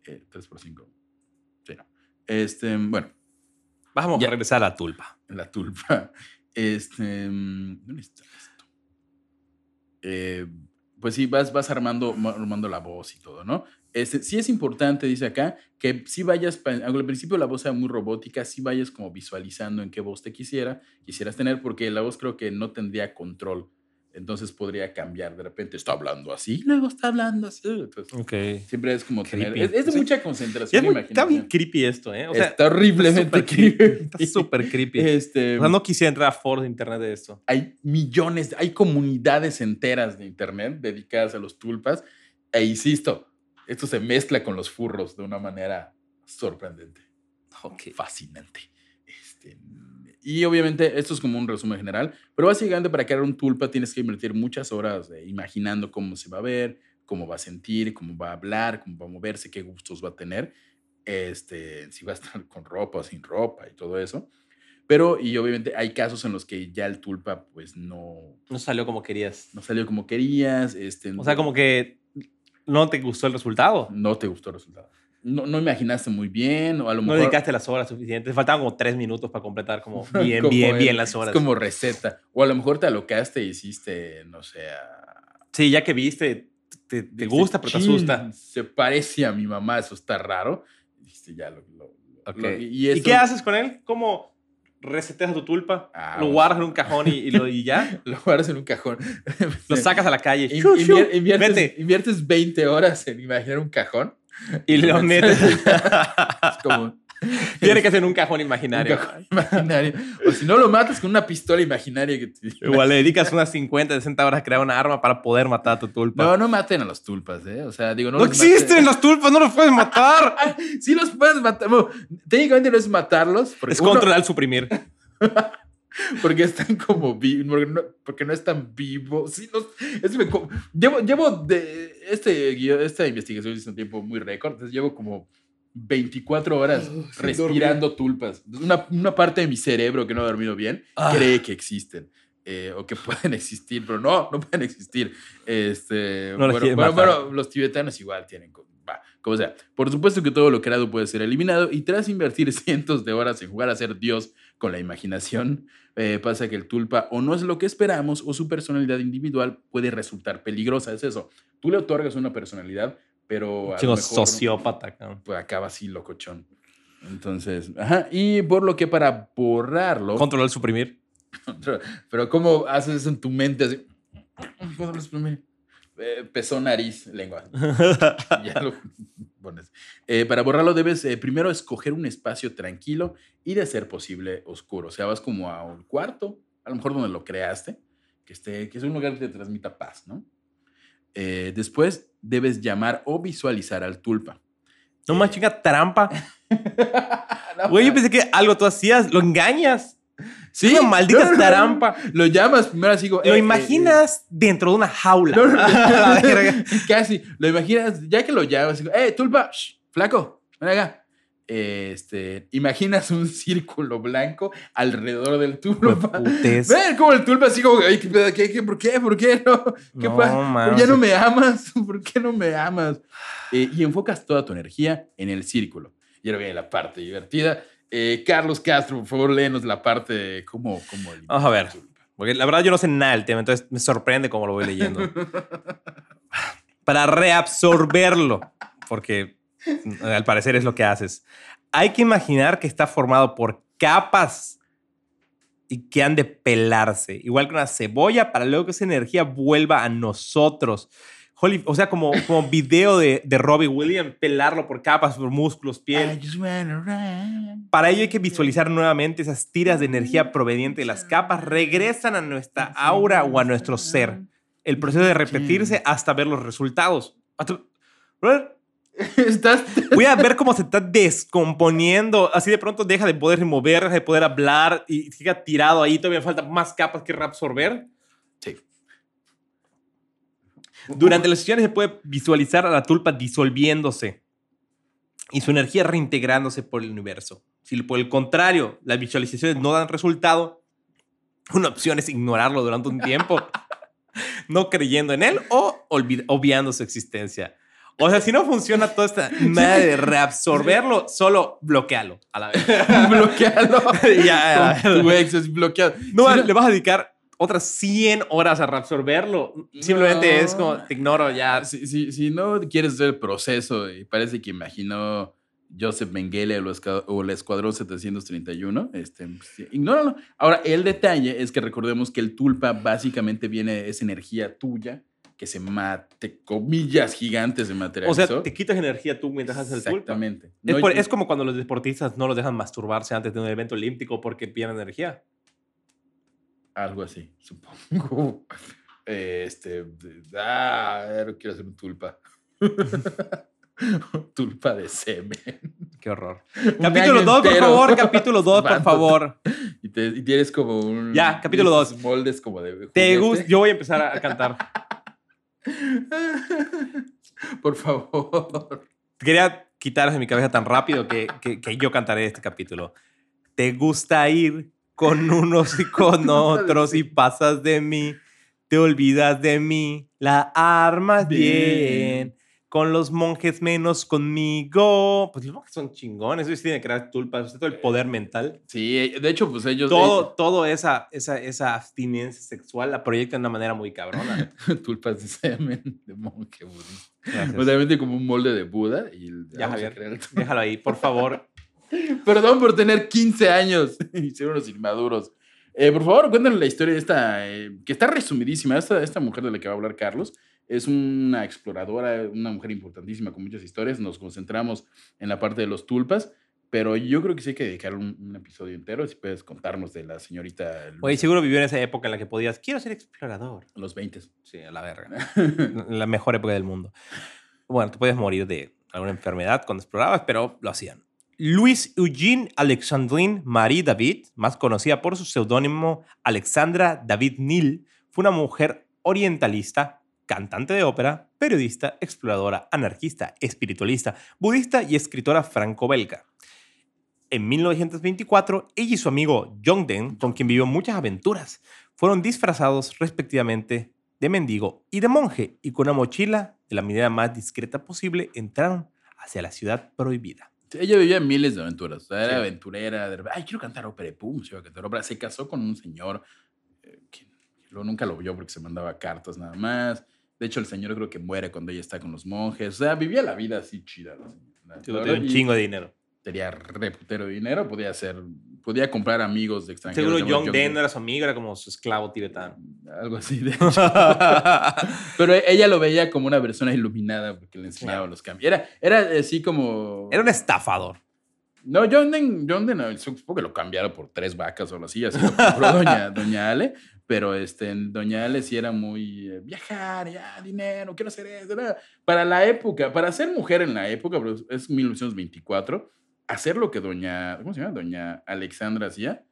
Speaker 1: Eh, 3 por 5 Sí, no. Este, bueno,
Speaker 2: Vamos
Speaker 1: Ya.
Speaker 2: a regresar a la tulpa.
Speaker 1: la tulpa. Este, ¿dónde está esto? Eh, pues sí, vas, vas armando, ma- armando la voz y todo, ¿no? Este, sí es importante, dice acá, que si vayas, al principio la voz sea muy robótica, si vayas como visualizando en qué voz te quisiera, quisieras tener, porque la voz creo que no tendría control. Entonces podría cambiar. De repente está hablando así, luego está hablando así. Entonces,
Speaker 2: Ok.
Speaker 1: siempre es como tener. Es, es de
Speaker 2: Sí.
Speaker 1: mucha
Speaker 2: Y es
Speaker 1: concentración.
Speaker 2: muy- está bien creepy esto, ¿eh? O sea,
Speaker 1: está horriblemente
Speaker 2: súper creepy.
Speaker 1: creepy.
Speaker 2: Está súper creepy.
Speaker 1: Este,
Speaker 2: O sea, no quisiera entrar a foros de internet de esto.
Speaker 1: hay millones, hay comunidades enteras de internet dedicadas a los tulpas. E insisto, esto se mezcla con los furros de una manera sorprendente,
Speaker 2: Ok.
Speaker 1: fascinante. Y obviamente esto es como un resumen general, pero básicamente para crear un tulpa tienes que invertir muchas horas eh, imaginando cómo se va a ver, cómo va a sentir, cómo va a hablar, cómo va a moverse, qué gustos va a tener, este, si va a estar con ropa o sin ropa y todo eso. Pero, y obviamente hay casos en los que ya el tulpa pues no,
Speaker 2: No salió como querías.
Speaker 1: no salió como querías, este,
Speaker 2: O sea, como que no te gustó el resultado.
Speaker 1: no te gustó el resultado. No, no imaginaste muy bien, o a lo
Speaker 2: No
Speaker 1: mejor
Speaker 2: dedicaste las horas suficientes. Te faltaban como tres minutos para completar como bien,
Speaker 1: Como
Speaker 2: bien,
Speaker 1: el-
Speaker 2: bien las horas.
Speaker 1: es como receta. O a lo mejor te alocaste y hiciste, no sé, a-
Speaker 2: Sí, ya que viste, te, te gusta, pero te
Speaker 1: "Chin,
Speaker 2: asusta.
Speaker 1: Se parece a mi mamá, eso está raro. Y dijiste, ya lo. lo-
Speaker 2: Ok.
Speaker 1: lo-
Speaker 2: ¿Y, qué haces con él? ¿Cómo reseteas a tu tulpa?
Speaker 1: Ah,
Speaker 2: ¿Lo guardas en un cajón y, y lo, y ya?
Speaker 1: Lo guardas en un cajón.
Speaker 2: ¿Lo sacas a la calle?
Speaker 1: In- inviertes,
Speaker 2: Vete.
Speaker 1: inviertes 20 horas en imaginar un cajón.
Speaker 2: Y lo metes.
Speaker 1: Es como.
Speaker 2: Tiene que ser un cajón
Speaker 1: un
Speaker 2: imaginario.
Speaker 1: cajón imaginario. O si no lo matas con una pistola imaginaria que te-
Speaker 2: Igual le dedicas unas 50, 60 horas a crear una arma para poder matar a tu tulpa.
Speaker 1: No, no maten a los tulpas, ¿eh? O sea, digo, no,
Speaker 2: ¡No
Speaker 1: los
Speaker 2: existen
Speaker 1: maten.
Speaker 2: los tulpas! ¡No los puedes matar!
Speaker 1: Sí los puedes matar. Bueno, técnicamente no es matarlos. Porque
Speaker 2: es
Speaker 1: uno-
Speaker 2: controlar, suprimir.
Speaker 1: Porque están como vivos. Porque no, porque no están vivos. Sí, no, es me llevo, llevo de este, esta investigación hizo un tiempo muy récord. Entonces llevo como 24 horas
Speaker 2: sin
Speaker 1: respirando tulpas. Entonces, Una, una parte de mi cerebro que no ha dormido bien
Speaker 2: Ah.
Speaker 1: cree que existen. eh, o que pueden existir, pero no, no pueden existir. Este,
Speaker 2: No
Speaker 1: bueno, bueno, bueno, los tibetanos igual tienen. Como sea, por supuesto que todo lo creado puede ser eliminado y tras invertir cientos de horas en jugar a ser Dios con la imaginación, eh, pasa que el tulpa o no es lo que esperamos o su personalidad individual puede resultar peligrosa. Es eso. Tú le otorgas una personalidad, pero a
Speaker 2: Chico
Speaker 1: lo mejor,
Speaker 2: sociópata,
Speaker 1: pues acaba así locochón. Entonces, ajá, y por lo que para borrarlo,
Speaker 2: Controlar, suprimir.
Speaker 1: pero ¿cómo haces eso en tu mente así? ¿Cómo lo exprimí? Eh, pezón, nariz, lengua. ya lo Eh, para borrarlo debes eh, primero escoger un espacio tranquilo y de ser posible oscuro. O sea, vas como a un cuarto, a lo mejor donde lo creaste, que, esté, que es un lugar que te transmita paz, ¿no? Eh, después debes llamar o visualizar al tulpa.
Speaker 2: No más chinga trampa. Güey, yo pensé que algo tú hacías, lo engañas.
Speaker 1: Sí,
Speaker 2: Una maldita trampa.
Speaker 1: Lo llamas primero así.
Speaker 2: Lo
Speaker 1: eh, eh,
Speaker 2: imaginas dentro de una jaula. La verga.
Speaker 1: Casi. Lo imaginas, ya que lo llamas, digo, ¡eh, tulpa! shh, ¡Flaco! Ven acá. Este, imaginas un círculo blanco alrededor del tulpa. Ven como el tulpa así como, ay, ¿qué? ¿Qué, qué, por qué? ¿Por qué no? ¿Qué
Speaker 2: No,
Speaker 1: pasa?
Speaker 2: mames.
Speaker 1: ¿Ya no me amas? ¿Por qué no me amas? Eh, y enfocas toda tu energía en el círculo. Y ahora viene la parte divertida. Eh, Carlos Castro, por favor, léenos la parte de cómo, cómo
Speaker 2: Vamos a ver. Porque la verdad yo no sé nada del tema, entonces me sorprende cómo lo voy leyendo. Para reabsorberlo, porque mm, al parecer es lo que haces. Hay que imaginar que está formado por capas y que han de pelarse, igual que una cebolla, para luego que esa energía vuelva a nosotros. Holy- o sea, como, como video de, de Robbie Williams, pelarlo por capas, por músculos, piel. Para ello hay que visualizar nuevamente esas tiras de energía proveniente de las capas regresan a nuestra aura o a nuestro ser. El proceso de repetirse hasta ver los resultados.
Speaker 1: Estás.
Speaker 2: Voy a ver cómo se está descomponiendo. Así de pronto deja de poder mover, deja de poder hablar y siga tirado ahí. Todavía faltan más capas que reabsorber.
Speaker 1: Sí.
Speaker 2: Durante las sesiones se puede visualizar a la tulpa disolviéndose y su energía reintegrándose por el universo. Si por el contrario las visualizaciones no dan resultado, una opción es ignorarlo durante un tiempo, no creyendo en él o obviando su existencia. O sea, si no funciona toda esta madre de reabsorberlo, solo bloquealo a la vez.
Speaker 1: bloquealo.
Speaker 2: Ya,
Speaker 1: Con tu ex es bloqueado.
Speaker 2: No,
Speaker 1: Sí,
Speaker 2: le vas a dedicar otras 100 horas a reabsorberlo. Simplemente
Speaker 1: No.
Speaker 2: es como, te ignoro ya.
Speaker 1: Si, si- si no quieres hacer el proceso y parece que imaginó Joseph Mengele o, el o Escuadrón 731, este, pues, ignóralo. Ahora, el detalle es que recordemos que el tulpa básicamente viene, es energía tuya que se mate, comillas gigantes de
Speaker 2: O
Speaker 1: materializó.
Speaker 2: sea, te quitas energía tú mientras haces el tulpa.
Speaker 1: Exactamente.
Speaker 2: Es,
Speaker 1: No-
Speaker 2: es como cuando los deportistas no los dejan masturbarse antes de un evento olímpico porque pierden energía.
Speaker 1: Algo así, supongo. Este. Ah, quiero hacer un tulpa. tulpa de semen.
Speaker 2: Qué horror.
Speaker 1: Un
Speaker 2: Capítulo
Speaker 1: año
Speaker 2: 2, por favor. Capítulo 2, por favor.
Speaker 1: Y, te- y tienes como un.
Speaker 2: Ya, capítulo
Speaker 1: esos
Speaker 2: dos.
Speaker 1: Moldes como de.
Speaker 2: Te gusta. Yo voy a empezar a, cantar.
Speaker 1: Por favor.
Speaker 2: Quería quitarse de mi cabeza tan rápido que, que, que yo cantaré este capítulo. Te gusta ir con unos y con otros y pasas de mí. Te olvidas de mí. La armas bien.
Speaker 1: Bien.
Speaker 2: Con los monjes menos conmigo. Pues los monjes son chingones. Ellos tienen que crear tulpas. Todo el poder mental.
Speaker 1: Sí, de hecho, pues ellos.
Speaker 2: Todo, todo esa, esa, esa abstinencia sexual la proyectan de una manera muy cabrona.
Speaker 1: ellos- tulpas de semen de monje budista.
Speaker 2: Gracias.
Speaker 1: O sea, meten como un molde de Buda y
Speaker 2: Ya, Javier. Déjalo ahí, por favor.
Speaker 1: Perdón por tener 15 años y ser unos inmaduros. Eh, por favor, cuéntanos la historia de esta, eh, que está resumidísima. Esta, esta mujer de la que va a hablar Carlos es una exploradora, una mujer importantísima con muchas historias. Nos concentramos en la parte de los tulpas, pero yo creo que sí hay que dedicar un, un episodio entero. Si puedes contarnos de la señorita
Speaker 2: Oye,
Speaker 1: Luisa,
Speaker 2: seguro vivió en esa época en la que podías, quiero ser explorador.
Speaker 1: los 20.
Speaker 2: Sí, a la verga. la mejor época del mundo. Bueno, te puedes morir de alguna enfermedad cuando explorabas, pero lo hacían. Luis Eugene Alexandrine Marie David, más conocida por su seudónimo Alexandra David Neal, fue una mujer orientalista, cantante de ópera, periodista, exploradora, anarquista, espiritualista, budista y escritora franco-belga. En 1924, ella y su amigo Jongden, con quien vivió muchas aventuras, fueron disfrazados respectivamente de mendigo y de monje y con una mochila de la medida más discreta posible entraron hacia la ciudad prohibida.
Speaker 1: Ella vivía miles de aventuras. O sea, era
Speaker 2: Sí.
Speaker 1: aventurera. De, Ay, quiero cantar ópera. Y pum, se iba a cantar ópera. Se casó con un señor eh, que luego nunca lo vio porque se mandaba cartas nada más. De hecho, el señor creo que muere cuando ella está con los monjes. O sea, vivía la vida así chida. la señora.
Speaker 2: Un
Speaker 1: y
Speaker 2: chingo de dinero.
Speaker 1: Tenía reputero de dinero. Podía hacer... Podía comprar amigos de extranjeros.
Speaker 2: Seguro
Speaker 1: llamados
Speaker 2: John Den era su amigo, era como su esclavo tibetano.
Speaker 1: Algo así, de hecho. Pero ella lo veía como una persona iluminada porque le enseñaba
Speaker 2: Claro.
Speaker 1: los cambios. Era, era así como...
Speaker 2: Era un estafador.
Speaker 1: No, John Den, John Den, eh, supongo que lo cambiaron por tres vacas o algo así, así lo compró doña, doña Ale, pero este, doña Ale sí era muy eh, viajar, ya, dinero, quiero hacer eso. Para la época, para ser mujer en la época, pero es 1924, hacer lo que doña, ¿cómo se llama? Doña Alexandra hacía,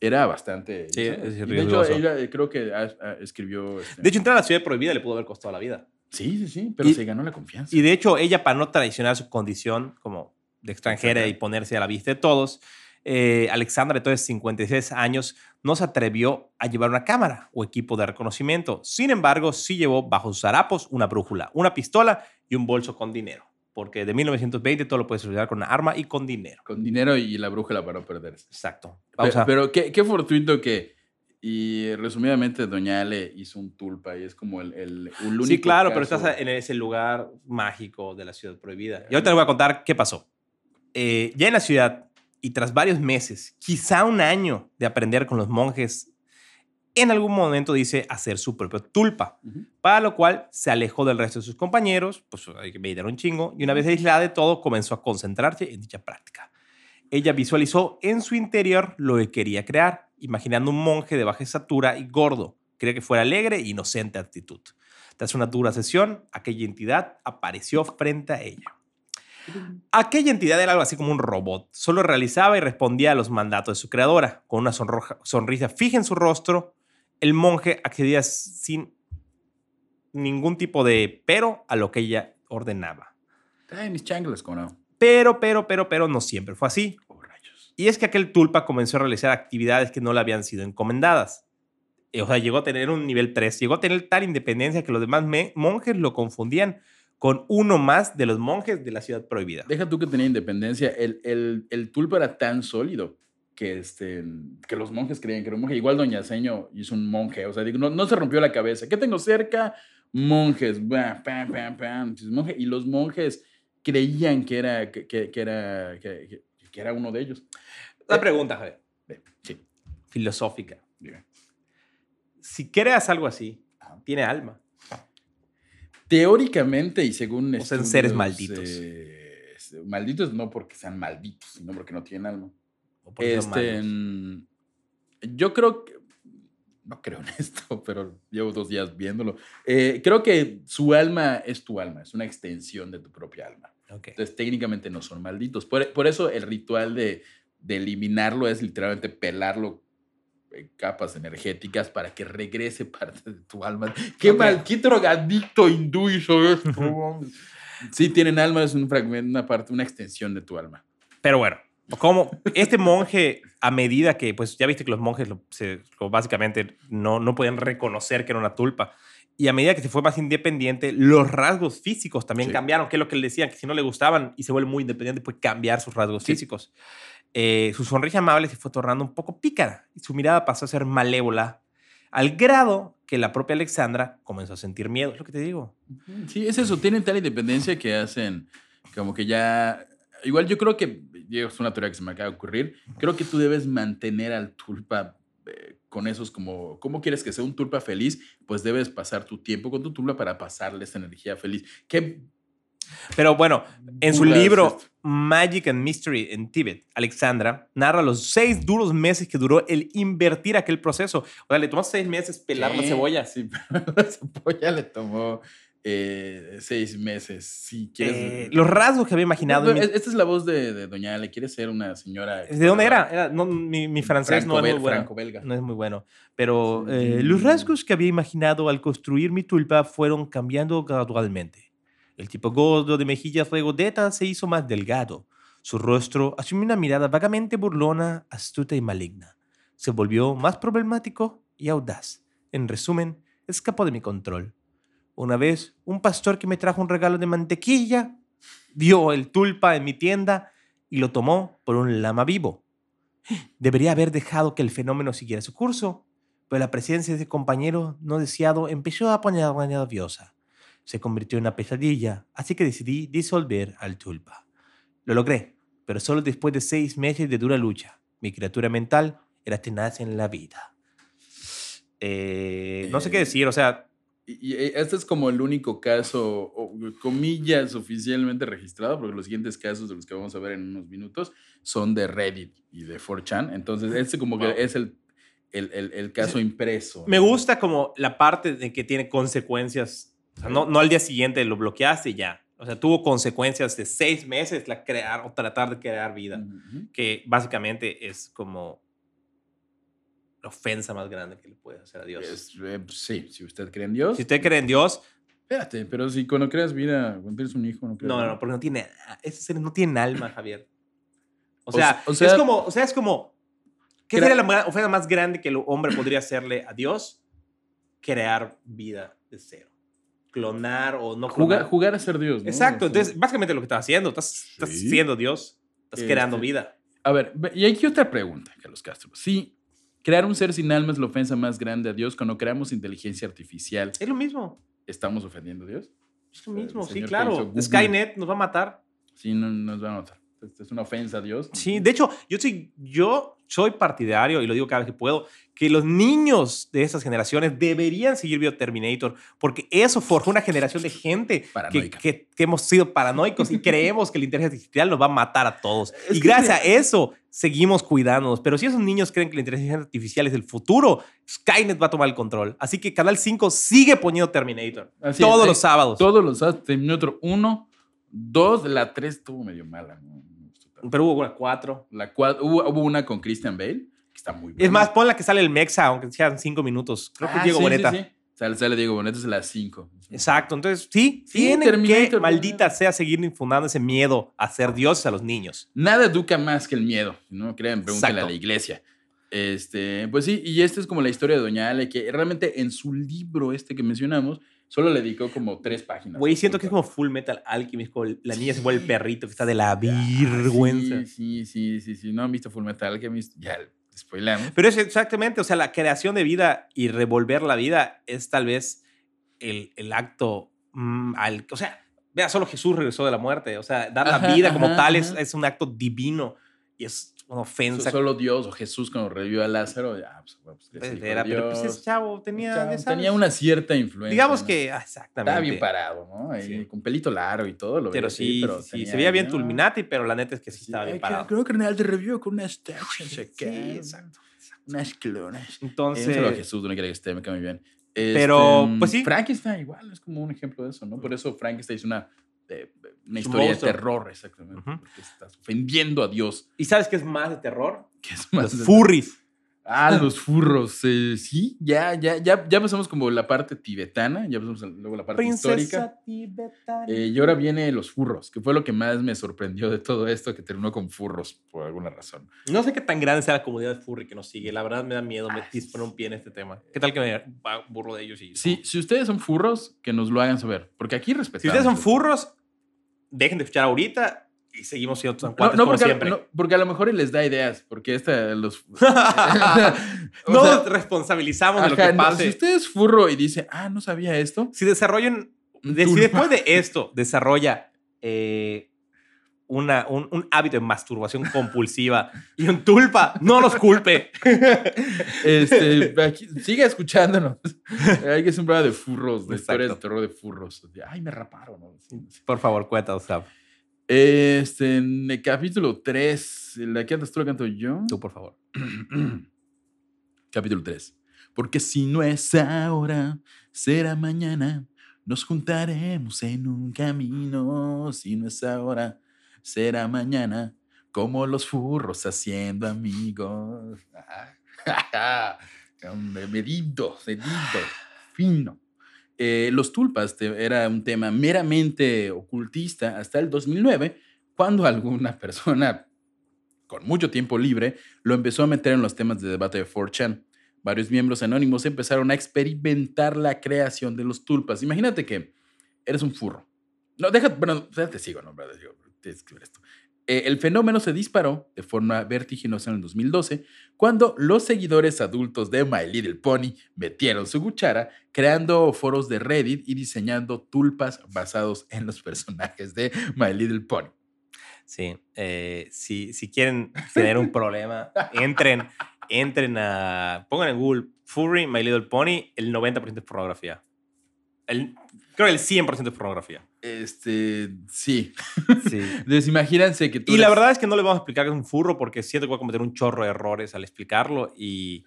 Speaker 1: era bastante...
Speaker 2: Sí, es
Speaker 1: y de hecho, ella eh, creo que ah, ah, escribió... este-
Speaker 2: De hecho, entrar a la ciudad prohibida le pudo haber costado la vida.
Speaker 1: sí, sí, sí, pero
Speaker 2: y-
Speaker 1: se ganó la confianza.
Speaker 2: Y de hecho, ella, para no traicionar su condición como de extranjera y ponerse a la vista de todos, eh, Alexandra, entonces 56 años, no se atrevió a llevar una cámara o equipo de reconocimiento. Sin embargo, sí llevó bajo sus harapos una brújula, una pistola y un bolso con dinero. Porque de 1920 todo lo puedes solucionar con una arma y con dinero.
Speaker 1: Con dinero y la brújula para no perderse.
Speaker 2: Exacto.
Speaker 1: Pe-
Speaker 2: Vamos a...
Speaker 1: Pero, qué, qué fortuito que, y resumidamente, Doña Ale hizo un tulpa y es como el, el, el único.
Speaker 2: sí, claro, pero
Speaker 1: caso-
Speaker 2: estás en ese lugar mágico de la ciudad prohibida. Y ahorita les voy a contar qué pasó. Eh, ya en la ciudad, y tras varios meses, quizá un año de aprender con los monjes, en algún momento dice hacer su propio tulpa, para lo cual se alejó del resto de sus compañeros, pues hay que meditar un chingo, y una vez aislada de todo, comenzó a concentrarse en dicha práctica. Ella visualizó en su interior lo que quería crear, imaginando un monje de baja estatura y gordo. Quería que fuera alegre e inocente actitud. Tras una dura sesión, aquella entidad apareció frente a ella. Aquella entidad era algo así como un robot. Solo realizaba y respondía a los mandatos de su creadora. Con una sonroja- sonrisa fija en su rostro, el monje accedía sin ningún tipo de pero a lo que ella ordenaba.
Speaker 1: Ay, mis chanclas, como no.
Speaker 2: Pero, pero, pero, pero no siempre fue así.
Speaker 1: Oh, rayos.
Speaker 2: Y es que aquel tulpa comenzó a realizar actividades que no le habían sido encomendadas. Eh, O sea, llegó a tener un nivel 3, llegó a tener tal independencia que los demás monjes lo confundían con uno más de los monjes de la ciudad prohibida.
Speaker 1: Deja tú que tenía independencia. El, el, el tulpa era tan sólido que, este, que los monjes creían que era un monje. Igual Doña Seño hizo un monje. O sea, no, no se rompió la cabeza. ¿Qué tengo cerca? Monjes. Bah, pam, pam, pam. Entonces, monje- Y los monjes creían que era, que, que- que era, que, era uno de ellos.
Speaker 2: La pregunta, Javier,
Speaker 1: Sí.
Speaker 2: filosófica.
Speaker 1: Dime.
Speaker 2: Si creas algo así, tiene alma.
Speaker 1: Teóricamente y según
Speaker 2: O seres malditos.
Speaker 1: eh, malditos no porque sean malditos, sino porque no tienen alma.
Speaker 2: O son
Speaker 1: Este, mm, yo creo que, no creo en esto, pero llevo dos días viéndolo. Eh, creo que su alma es tu alma, es una extensión de tu propia alma.
Speaker 2: Ok.
Speaker 1: Entonces, técnicamente no son malditos. Por, por eso el ritual de, de eliminarlo es literalmente pelarlo en capas energéticas para que regrese parte de tu alma. ¡Qué
Speaker 2: Ok.
Speaker 1: mal! ¡Qué drogadicto hindú hizo esto! sí, tienen alma, es un fragmento, una parte, una extensión de tu alma.
Speaker 2: Pero bueno, como este monje, a medida que, pues ya viste que los monjes lo- se- lo básicamente no, no podían reconocer que era una tulpa. Y a medida que se fue más independiente, los rasgos físicos también
Speaker 1: Sí.
Speaker 2: cambiaron, que es lo que le decían, que si no le gustaban y se vuelve muy independiente, puede cambiar sus rasgos
Speaker 1: Sí.
Speaker 2: físicos. Eh, su sonrisa amable se fue tornando un poco pícara y su mirada pasó a ser malévola, al grado que la propia Alexandra comenzó a sentir miedo. Es lo que te digo.
Speaker 1: Sí, es eso, tienen tal independencia que hacen como que ya... Igual yo creo que, es una teoría que se me acaba de ocurrir, creo que tú debes mantener al tulpa eh, con esos como, ¿cómo quieres que sea un tulpa feliz? Pues debes pasar tu tiempo con tu tulpa para pasarle esa energía feliz. ¿Qué
Speaker 2: Pero bueno, en su libro? Magic and Mystery en Tibet, Alexandra narra los seis duros meses que duró el invertir aquel proceso. O sea, le tomó seis meses pelar la
Speaker 1: Sí,
Speaker 2: cebolla.
Speaker 1: Sí, pero la cebolla le tomó eh, seis meses. Si quieres...
Speaker 2: Eh, los rasgos que había imaginado.
Speaker 1: Es- Esta es la voz de, de Doña Ale. Quiere ser una señora...
Speaker 2: ¿De dónde era? Era- no, mi, mi francés no es muy bueno. No es muy bueno. Pero eh,
Speaker 1: Sí.
Speaker 2: los rasgos que había imaginado al construir mi tulpa fueron cambiando gradualmente. El tipo gordo de mejillas regodetas se hizo más delgado. Su rostro asumió una mirada vagamente burlona, astuta y maligna. Se volvió más problemático y audaz. En resumen, escapó de mi control. Una vez, un pastor que me trajo un regalo de mantequilla vio el tulpa en mi tienda y lo tomó por un lama vivo. Debería haber dejado que el fenómeno siguiera su curso, pero la presencia de ese compañero no deseado empezó a poner nerviosa. Se convirtió en una pesadilla, así que decidí disolver al tulpa. Lo logré, pero solo después de seis meses de dura lucha. Mi criatura mental era tenaz en la vida. Eh, no sé qué
Speaker 1: Eh,
Speaker 2: decir, o sea,
Speaker 1: Y, y este es como el único caso, o, comillas, oficialmente registrado, porque los siguientes casos de los que vamos a ver en unos minutos son de Reddit y de 4chan. Entonces, este como
Speaker 2: Wow.
Speaker 1: que es el, el, el- el caso impreso.
Speaker 2: me
Speaker 1: ¿no?
Speaker 2: gusta como la parte de que tiene consecuencias. O sea, no, no al día siguiente lo bloqueaste y ya. O sea, tuvo consecuencias de seis meses la crear o tratar de crear vida. Que básicamente es como la ofensa más grande que le puedes hacer a Dios.
Speaker 1: Es, eh, sí, si usted cree en Dios.
Speaker 2: Si usted cree en Dios,
Speaker 1: Espérate, pero si cuando creas vida, cuando tienes un hijo, no creas
Speaker 2: no, no, no, porque no tiene, esos seres no tienen alma, Javier. O sea,
Speaker 1: o sea-
Speaker 2: es como, o sea, es como, ¿qué
Speaker 1: Crea-
Speaker 2: sería la ofensa más grande que el hombre podría hacerle a Dios? Crear vida de cero. Clonar o no
Speaker 1: Jugar,
Speaker 2: clonar.
Speaker 1: jugar a ser Dios. ¿no?
Speaker 2: Exacto,
Speaker 1: O sea,
Speaker 2: entonces básicamente lo que estás haciendo, estás, estás
Speaker 1: Sí.
Speaker 2: siendo Dios, estás
Speaker 1: Este,
Speaker 2: creando vida.
Speaker 1: A ver, ve- y aquí otra pregunta, Carlos Castro. Si crear un ser sin alma es la ofensa más grande a Dios, cuando creamos inteligencia artificial,
Speaker 2: Es lo mismo,
Speaker 1: ¿estamos ofendiendo a Dios?
Speaker 2: es lo mismo, sí, claro. Skynet nos va a matar.
Speaker 1: Sí, no, nos va a notar. Esta es una ofensa a Dios.
Speaker 2: Sí, de hecho, yo soy, yo soy partidario, y lo digo cada vez que puedo, que los niños de esas generaciones deberían seguir viendo Terminator, porque eso forjó una generación de gente que, que- que hemos sido paranoicos y creemos que la inteligencia artificial nos va a matar a todos.
Speaker 1: Es
Speaker 2: y
Speaker 1: que
Speaker 2: gracias
Speaker 1: mira-
Speaker 2: a eso seguimos cuidándonos. Pero si esos niños creen que la inteligencia artificial es el futuro, Skynet va a tomar el control. Así que Canal 5 sigue poniendo Terminator.
Speaker 1: Así
Speaker 2: todos
Speaker 1: es,
Speaker 2: los
Speaker 1: eh,
Speaker 2: sábados.
Speaker 1: Todos los sábados. Terminator 1, 2, la 3 estuvo medio mala. ¿no?
Speaker 2: Pero hubo una 4.
Speaker 1: La cuatro, hubo, hubo una con Christian Bale, que está muy buena.
Speaker 2: Es más, pon la que sale el Mexa, aunque sean 5 minutos. Creo que
Speaker 1: Ah,
Speaker 2: Diego
Speaker 1: sí, sí,
Speaker 2: Boneta.
Speaker 1: sí. Sale, sale Diego Boneta, es la 5.
Speaker 2: Exacto, entonces sí,
Speaker 1: Sí,
Speaker 2: tienen que, maldita sea, seguir infundando ese miedo a ser dioses a los niños.
Speaker 1: Nada educa más que el miedo, ¿no? Crean, pregúntenle a la iglesia. Este, pues sí, y esta es como la historia de Doña Ale, que realmente en su libro este que mencionamos, solo le dedicó como tres páginas.
Speaker 2: Güey, siento que es como Full Metal Alchemist, como la niña se vuelve el perrito que está de la
Speaker 1: Ah,
Speaker 2: vergüenza.
Speaker 1: Sí, sí, sí, sí. No han visto Full Metal Alchemist, ya spoilamos.
Speaker 2: Pero es exactamente, o sea, la creación de vida y revolver la vida es tal vez el, el acto mm, al... O sea, vea, solo Jesús regresó de la muerte. O sea, dar la vida como tal es un acto divino y es una ofensa.
Speaker 1: Solo Dios o Jesús cuando revivió a Lázaro, ya, pues, pues, es de
Speaker 2: Era, pero pues ese chavo tenía...
Speaker 1: Chavo,
Speaker 2: ya sabes,
Speaker 1: tenía una cierta influencia.
Speaker 2: Digamos
Speaker 1: ¿no?
Speaker 2: que... ah, exactamente.
Speaker 1: Estaba bien parado, ¿no?
Speaker 2: Sí.
Speaker 1: Con pelito largo y todo. Lo
Speaker 2: Pero
Speaker 1: así,
Speaker 2: sí,
Speaker 1: pero
Speaker 2: sí, se veía bien
Speaker 1: ¿no?
Speaker 2: Illuminati, pero la neta es que sí, estaba bien
Speaker 1: ay,
Speaker 2: parado.
Speaker 1: Creo que Carnal te revivió con unas tachas
Speaker 2: Sí, exacto.
Speaker 1: Unas clonas.
Speaker 2: Entonces,
Speaker 1: Un saludo a Jesús, donde quiera que esté, me cae muy bien.
Speaker 2: Pero,
Speaker 1: Este,
Speaker 2: pues sí.
Speaker 1: Frankenstein igual es como un ejemplo de eso, ¿no? Por eso Frankenstein es una, eh, una historia de terror, exactamente. Porque estás ofendiendo a Dios.
Speaker 2: ¿y sabes qué es más de terror?
Speaker 1: Que es más
Speaker 2: Los furries.
Speaker 1: Ah, los furros. eh, sí, ya, ya, ya, ya pasamos como la parte tibetana, ya pasamos luego la parte histórica.
Speaker 2: tibetana.
Speaker 1: Eh, y ahora viene los furros, que fue lo que más me sorprendió de todo esto, que terminó con furros por alguna razón.
Speaker 2: no sé qué tan grande sea la comunidad furry que nos sigue. La verdad me da miedo me
Speaker 1: Ah,
Speaker 2: poner un pie en este tema. ¿Qué tal que me burlo de ellos? Y,
Speaker 1: Sí, si ustedes son furros, que nos lo hagan saber, porque aquí respetamos.
Speaker 2: Si ustedes son furros, dejen de escuchar ahorita y seguimos siendo tan cuates
Speaker 1: no,
Speaker 2: como
Speaker 1: porque,
Speaker 2: siempre.
Speaker 1: no, porque a lo mejor les da ideas, porque esta los...
Speaker 2: No
Speaker 1: sea,
Speaker 2: responsabilizamos de lo que
Speaker 1: no,
Speaker 2: pase.
Speaker 1: si usted es furro y dice, ah, no sabía esto,
Speaker 2: si desarrollan, de- si después de esto desarrolla eh, una, un, un hábito de masturbación compulsiva y un tulpa, no nos culpe.
Speaker 1: este, aquí- siga escuchándonos. Hay que programa de furros, de
Speaker 2: Exacto.
Speaker 1: historias de terror de furros. Ay, me raparon.
Speaker 2: Por favor, cuéntanos, Sam.
Speaker 1: Este, en el capítulo 3, ¿la cantas tú la canto yo?
Speaker 2: Tú, por favor.
Speaker 1: Capítulo 3. Porque si no es ahora, será mañana. Nos juntaremos en un camino. Si no es ahora, será mañana. Como los furros haciendo amigos. Medido, medido, fino. Eh, los tulpas te- era un tema meramente ocultista hasta el 2009, cuando alguna persona con mucho tiempo libre lo empezó a meter en los temas de debate de 4chan. Varios miembros anónimos empezaron a experimentar la creación de los tulpas. Imagínate que eres un furro, No, deja, bueno, te sigo, no, brother, digo, Eh, el fenómeno se disparó de forma vertiginosa en el 2012 cuando los seguidores adultos de My Little Pony metieron su cuchara creando foros de Reddit y diseñando tulpas basados en los personajes de My Little Pony.
Speaker 2: Sí, eh, si, si quieren tener un problema, entren, entren a, pongan en Google Furry, My Little Pony, el 90% es pornografía. El, creo que el 100% es pornografía.
Speaker 1: Este, sí.
Speaker 2: Sí.
Speaker 1: Entonces, imagínense que tú.
Speaker 2: Y la verdad es que no les vamos a explicar que es un furro porque siento que voy a cometer un chorro de errores al explicarlo y...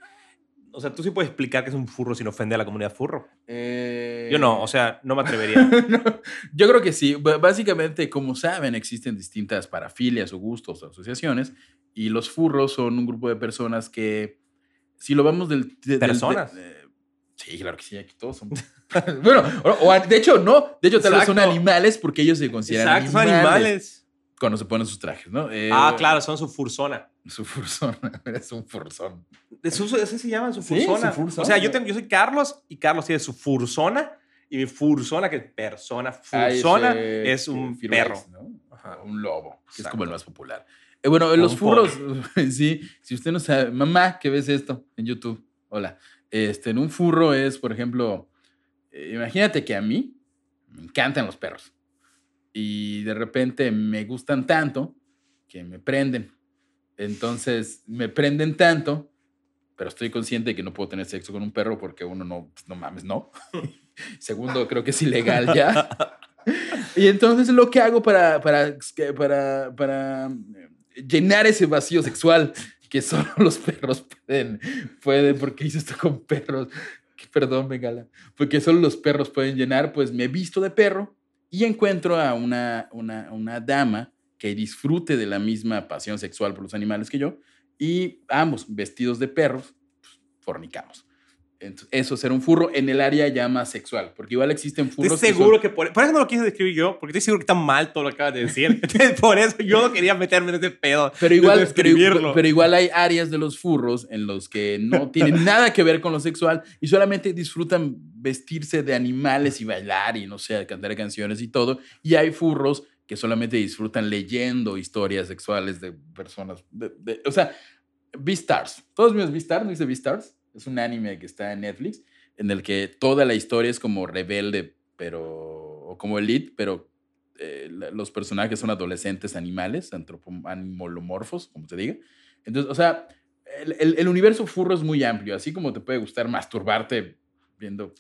Speaker 2: O sea, tú sí puedes explicar que es un furro sin ofender a la comunidad furro.
Speaker 1: Eh,
Speaker 2: Yo no, o sea, no me atrevería.
Speaker 1: No, yo creo que sí. Básicamente, como saben, existen distintas parafilias o gustos o asociaciones y los furros son un grupo de personas que, si lo vamos del... de- del- de-
Speaker 2: ¿Personas?
Speaker 1: eh, sí, claro que sí, aquí todos son... bueno, o, o de hecho no, de hecho tal vez son
Speaker 2: Exacto.
Speaker 1: animales porque ellos se consideran
Speaker 2: Exacto,
Speaker 1: animales,
Speaker 2: animales.
Speaker 1: cuando se ponen sus trajes, ¿no? Eh,
Speaker 2: Ah, claro, son su fursona.
Speaker 1: Su fursona, es un fursón.
Speaker 2: Eso, eso se llama su
Speaker 1: Sí,
Speaker 2: fursona.
Speaker 1: su fursona.
Speaker 2: O sea, yo, tengo, yo soy Carlos y Carlos tiene su fursona y mi fursona, que es persona,
Speaker 1: Ah,
Speaker 2: fursona, es un
Speaker 1: eh, Firulais,
Speaker 2: perro.
Speaker 1: ¿no?
Speaker 2: Ajá.
Speaker 1: Un lobo, que es como el
Speaker 2: Exacto.
Speaker 1: más popular. Eh, bueno, los
Speaker 2: un
Speaker 1: furros, sí, si usted no sabe, mamá, que ves esto en YouTube, hola, este, en un furro es, por ejemplo, eh, imagínate que a mí me encantan los perros y de repente me gustan tanto que me prenden. Entonces, me prenden tanto, pero estoy consciente de que no puedo tener sexo con un perro porque uno no, pues, no mames, no. Segundo, creo que es ilegal ya. Y entonces lo que hago para, para, para, para llenar ese vacío sexual que solo los perros pueden, pueden porque hice esto con perros, perdón, Megala, porque solo los perros pueden llenar, pues me visto de perro y encuentro a una, una, una dama que disfrute de la misma pasión sexual por los animales que yo y ambos vestidos de perros, pues, fornicamos. Eso es ser un furro en el área ya más sexual, porque igual existen furros.
Speaker 2: Estoy
Speaker 1: que son-
Speaker 2: seguro que por, por eso no lo quise describir yo, porque estoy seguro que está mal todo lo que acabas de decir. Entonces, por eso yo no quería meterme en ese pedo.
Speaker 1: Pero igual,
Speaker 2: de
Speaker 1: pero, pero igual hay áreas de los furros en los que no tienen nada que ver con lo sexual y solamente disfrutan vestirse de animales y bailar y no sé, cantar canciones y todo. Y hay furros que solamente disfrutan leyendo historias sexuales de personas. de- de- o sea, Beastars. Todos míos Beastars, ¿no dice Beastars? Es un anime que está en Netflix en el que toda la historia es como rebelde, pero. o como elite, pero eh, los personajes son adolescentes animales, animalomorfos, como se diga. Entonces, o sea, el, el- el universo furro es muy amplio, así como te puede gustar masturbarte viendo.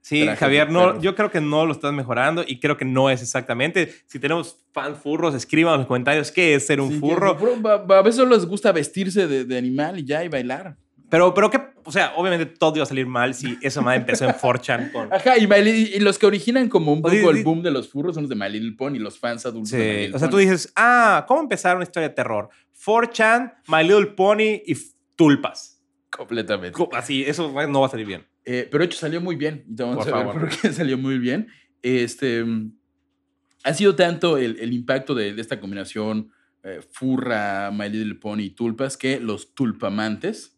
Speaker 2: Sí, Javier, no, yo creo que no lo estás mejorando y creo que no es exactamente. Si tenemos fans furros, escriban en los comentarios qué es ser un
Speaker 1: Sí,
Speaker 2: furro.
Speaker 1: A veces solo les gusta vestirse de, de animal y ya y bailar.
Speaker 2: Pero, pero que, o sea, obviamente todo iba a salir mal si esa madre empezó en 4chan con.
Speaker 1: Ajá, y, My Li- y los que originan como un
Speaker 2: O sea,
Speaker 1: poco el boom de los furros son los de My Little Pony, los fans adultos de My
Speaker 2: Sí,
Speaker 1: Little
Speaker 2: o sea, tú dices, ah, ¿cómo empezar una historia de terror? 4chan, My Little Pony y tulpas.
Speaker 1: Completamente.
Speaker 2: Co- Así, eso no va a salir bien.
Speaker 1: Eh, pero de hecho salió muy bien. Y vamos
Speaker 2: Por
Speaker 1: a ver por qué salió muy bien. Este, ha sido tanto el, el impacto de, de esta combinación eh, furra, My Little Pony y tulpas que los tulpamantes.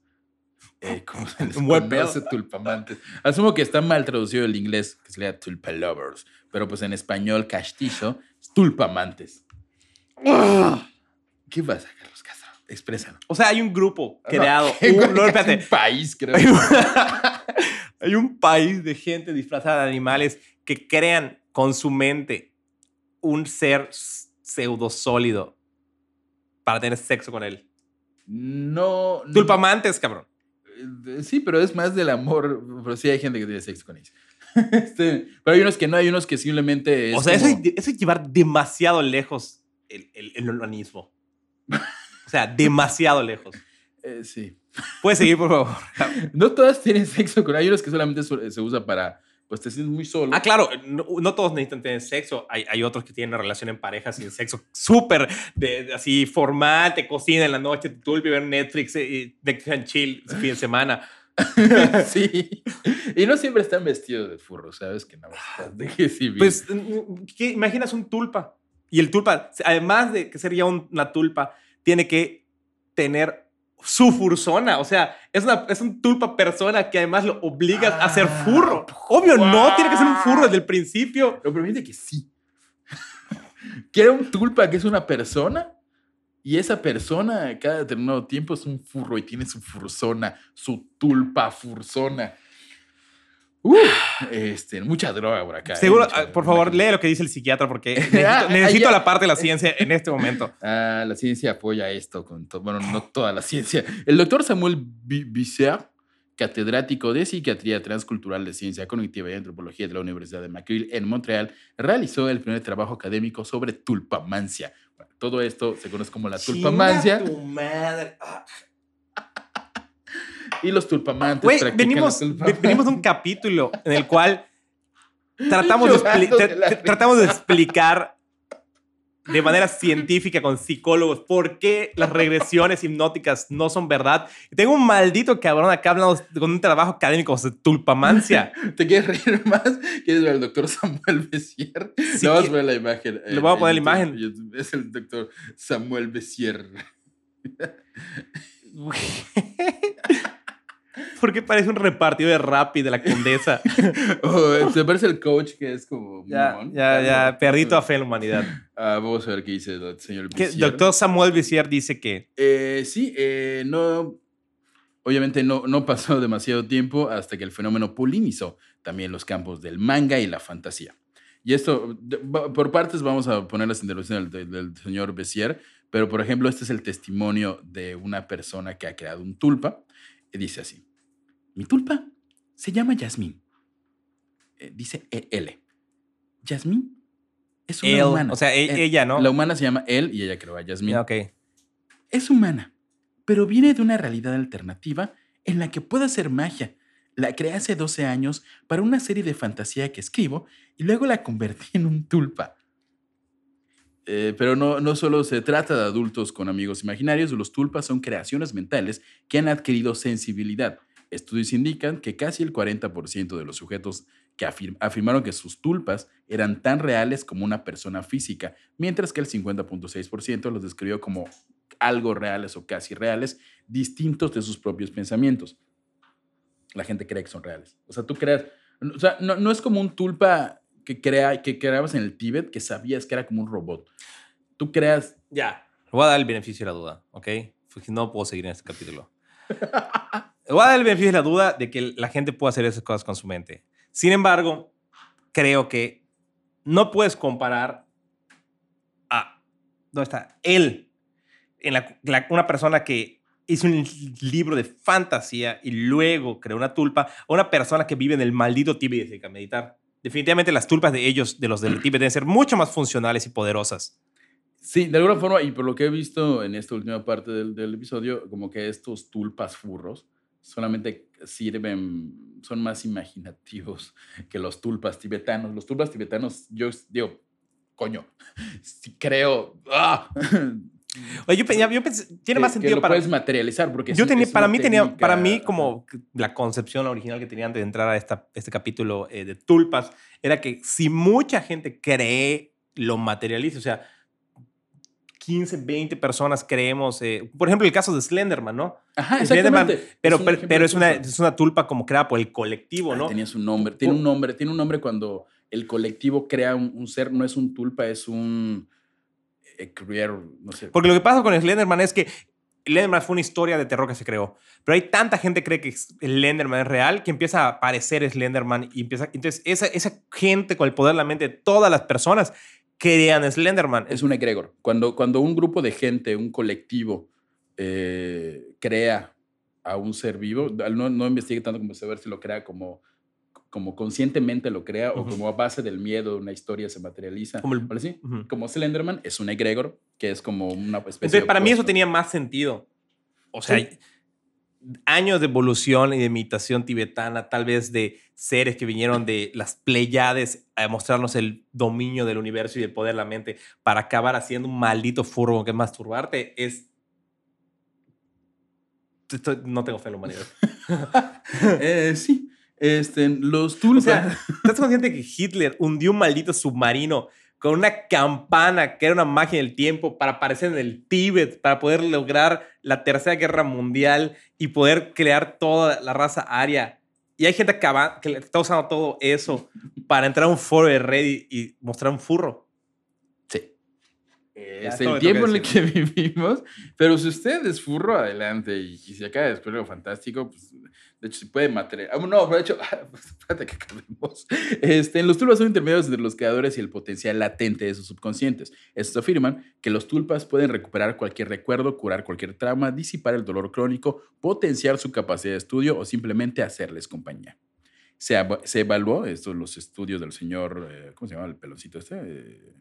Speaker 1: Eh, ¿Cómo se les conoce tulpamantes? Asumo que está mal traducido el inglés, que sería tulpa lovers. Pero pues en español castizo, es tulpamantes. ¿Qué pasa, Carlos Castro? Exprésalo.
Speaker 2: O sea, hay un grupo creado.
Speaker 1: ¿Qué?
Speaker 2: un- no, espérate.
Speaker 1: un país, creo.
Speaker 2: Hay un, hay un país de gente disfrazada de animales que crean con su mente un ser pseudo sólido para tener sexo con él.
Speaker 1: No. no-
Speaker 2: Tulpamantes, cabrón.
Speaker 1: Eh, Sí, pero es más del amor. Pero sí hay gente que tiene sexo con ellos. Este, pero hay unos que no, hay unos que simplemente. Es
Speaker 2: o sea, eso, es, eso es llevar demasiado lejos el, el, el onanismo. O sea, demasiado lejos.
Speaker 1: eh, sí.
Speaker 2: Puedes seguir, por favor.
Speaker 1: No todas tienen sexo con. Hay unos que solamente se usa para. Pues te sientes muy solo.
Speaker 2: Ah, claro, no, no todos necesitan tener sexo. Hay, hay otros que tienen una relación en pareja sin sexo súper así formal, te cocina en la noche, te tulpa y ver Netflix eh, y Netflix and chill fin de semana.
Speaker 1: sí. Y no siempre están vestidos de furro, ¿sabes? Que nada más estás de que.
Speaker 2: Pues, ¿qué imaginas un tulpa? Y el tulpa, además de que sería un- una tulpa, tiene que tener su fursona. O sea, es, una, es un tulpa persona que además lo obligas a ser
Speaker 1: Ah,
Speaker 2: furro. Obvio, no tiene que ser un furro desde el principio.
Speaker 1: Pero permite que sí. Crea un tulpa que es una persona y esa persona cada determinado tiempo es un furro y tiene su fursona, su tulpa fursona. Uf, este, mucha droga por acá. ¿eh?
Speaker 2: Seguro, ah, por favor, lee lo que dice el psiquiatra porque necesito,
Speaker 1: Ah,
Speaker 2: necesito la parte de la ciencia en este momento.
Speaker 1: Ah, la ciencia apoya esto, con bueno, no toda la ciencia. El doctor Samuel Bi- Bisser, catedrático de Psiquiatría Transcultural de Ciencia Cognitiva y Antropología de la Universidad de McGill en Montreal, realizó el primer trabajo académico sobre tulpamancia. Bueno, todo esto se conoce como la tulpamancia
Speaker 2: tu madre. Ah.
Speaker 1: Y los tulpamantes
Speaker 2: venimos, venimos de un capítulo en el cual tratamos de,
Speaker 1: de
Speaker 2: tra- tratamos de explicar de manera científica con psicólogos por qué las regresiones hipnóticas no son verdad. Tengo un maldito cabrón acá hablando con un trabajo académico de tulpamancia.
Speaker 1: ¿Te quieres reír más? ¿Quieres ver al doctor Samuel Bessier?
Speaker 2: Sí,
Speaker 1: Le vamos a poner la imagen.
Speaker 2: Le voy a poner la imagen.
Speaker 1: Es el doctor Samuel Bessier.
Speaker 2: ¿Por qué parece un repartido de rap y de la condesa?
Speaker 1: Oh, se parece el coach que es como.
Speaker 2: ya, ya, ya, perrito a fe en la humanidad.
Speaker 1: Ah, vamos a ver qué dice el señor Bessier.
Speaker 2: doctor Samuel Bissier dice que
Speaker 1: Eh, sí, eh, no. Obviamente no, no pasó demasiado tiempo hasta que el fenómeno polinizó también los campos del manga y la fantasía. Y esto, de- por partes vamos a poner las intervenciones del, del- del señor Bessier, pero por ejemplo, este es el testimonio de una persona que ha creado un tulpa. Y dice así: Mi tulpa se llama Yasmín. Eh, dice L. Yasmín es una
Speaker 2: él,
Speaker 1: humana.
Speaker 2: o sea, e-
Speaker 1: Eh,
Speaker 2: ella, ¿no?
Speaker 1: La humana se llama él y ella creó a Yasmín
Speaker 2: Ya, ok.
Speaker 1: es humana, pero viene de una realidad alternativa en la que puedo hacer magia. La creé hace 12 años para una serie de fantasía que escribo y luego la convertí en un tulpa. Eh, pero no, no solo se trata de adultos con amigos imaginarios, los tulpas son creaciones mentales que han adquirido sensibilidad. Estudios indican que casi el 40% de los sujetos que afir- afirmaron que sus tulpas eran tan reales como una persona física, mientras que el 50.6% los describió como algo reales o casi reales, distintos de sus propios pensamientos. La gente cree que son reales. O sea, tú creas, o sea, no, no es como un tulpa que, crea, que creabas en el Tíbet que sabías que era como un robot. Tú creas,
Speaker 2: Ya. Voy a dar el beneficio de la duda, ¿ok? Porque no puedo seguir en este capítulo. Voy a dar el beneficio de la duda de que la gente puede hacer esas cosas con su mente. Sin embargo, creo que no puedes comparar a. ¿Dónde está? Él. En la, la- una persona que hizo un libro de fantasía y luego creó una tulpa, a una persona que vive en el maldito Tíbet y se dedica a meditar. Definitivamente las tulpas de ellos, de los del Tíbet, deben ser mucho más funcionales y poderosas.
Speaker 1: sí, de alguna forma, y por lo que he visto en esta última parte del, del episodio, como que estos tulpas furros solamente sirven, son más imaginativos que los tulpas tibetanos. Los tulpas tibetanos, yo digo, coño, sí creo, ¡ah!
Speaker 2: Oye, yo, yo pensé, tiene
Speaker 1: que-
Speaker 2: más
Speaker 1: que
Speaker 2: sentido
Speaker 1: lo
Speaker 2: para
Speaker 1: puedes materializar porque
Speaker 2: yo tenía
Speaker 1: es
Speaker 2: para mí tenía para mí como que la concepción original que tenía antes de entrar a esta, este capítulo eh, de tulpas era que si mucha gente cree lo materializa o sea 15 20 personas creemos eh, por ejemplo el caso de Slenderman no
Speaker 1: Ajá,
Speaker 2: Slenderman,
Speaker 1: exactamente.
Speaker 2: pero
Speaker 1: un
Speaker 2: pero,
Speaker 1: ejemplo
Speaker 2: pero
Speaker 1: de
Speaker 2: es una
Speaker 1: tulpa.
Speaker 2: es una tulpa como creada por el colectivo
Speaker 1: Ah,
Speaker 2: no
Speaker 1: Tenía su nombre. Tiene un nombre. Tiene un nombre cuando el colectivo crea un, un ser. No es un tulpa, es un. eh, crear, no sé.
Speaker 2: Porque lo que pasa con Slenderman es que Slenderman fue una historia de terror que se creó. Pero hay tanta gente que cree que Slenderman es real que empieza a aparecer Slenderman y empieza. Entonces, esa, esa gente con el poder de la mente, todas las personas crean Slenderman.
Speaker 1: Es un egregor. Cuando, cuando un grupo de gente, un colectivo, eh, crea a un ser vivo, no, no investigue tanto como saber si lo crea como, como conscientemente lo crea o como a base del miedo una historia se materializa.
Speaker 2: Como el-
Speaker 1: Slenderman es un egregor, que es como una especie
Speaker 2: Entonces,
Speaker 1: de
Speaker 2: para mí eso tenía más sentido. O sea,
Speaker 1: Sí.
Speaker 2: Años de evolución y de imitación tibetana, tal vez de seres que vinieron de las Pleiades a mostrarnos el dominio del universo y del poder de la mente para acabar haciendo un maldito furbo que es masturbarte, es... Estoy- no tengo fe en la humanidad.
Speaker 1: Eh, sí. Este, los
Speaker 2: O
Speaker 1: tulpas.
Speaker 2: sea, ¿estás consciente que Hitler hundió un maldito submarino con una campana que era una magia del tiempo para aparecer en el Tíbet, para poder lograr la Tercera Guerra Mundial y poder crear toda la raza aria? Y hay gente que, que está usando todo eso para entrar a un foro de Reddit y mostrar un furro.
Speaker 1: Es
Speaker 2: todo
Speaker 1: el tiempo en el que vivimos. Pero si usted es furro, adelante. Y, y si acaba de descubrir algo fantástico, pues de hecho, si puede material. Ah, no, de hecho, pues, espérate que acabemos. Este, en los tulpas son intermediarios entre los creadores y el potencial latente de sus subconscientes. Estos afirman que los tulpas pueden recuperar cualquier recuerdo, curar cualquier trauma, disipar el dolor crónico, potenciar su capacidad de estudio o simplemente hacerles compañía. Se, se evaluó, estos los estudios del señor, eh, ¿cómo se llama el peloncito este? Eh,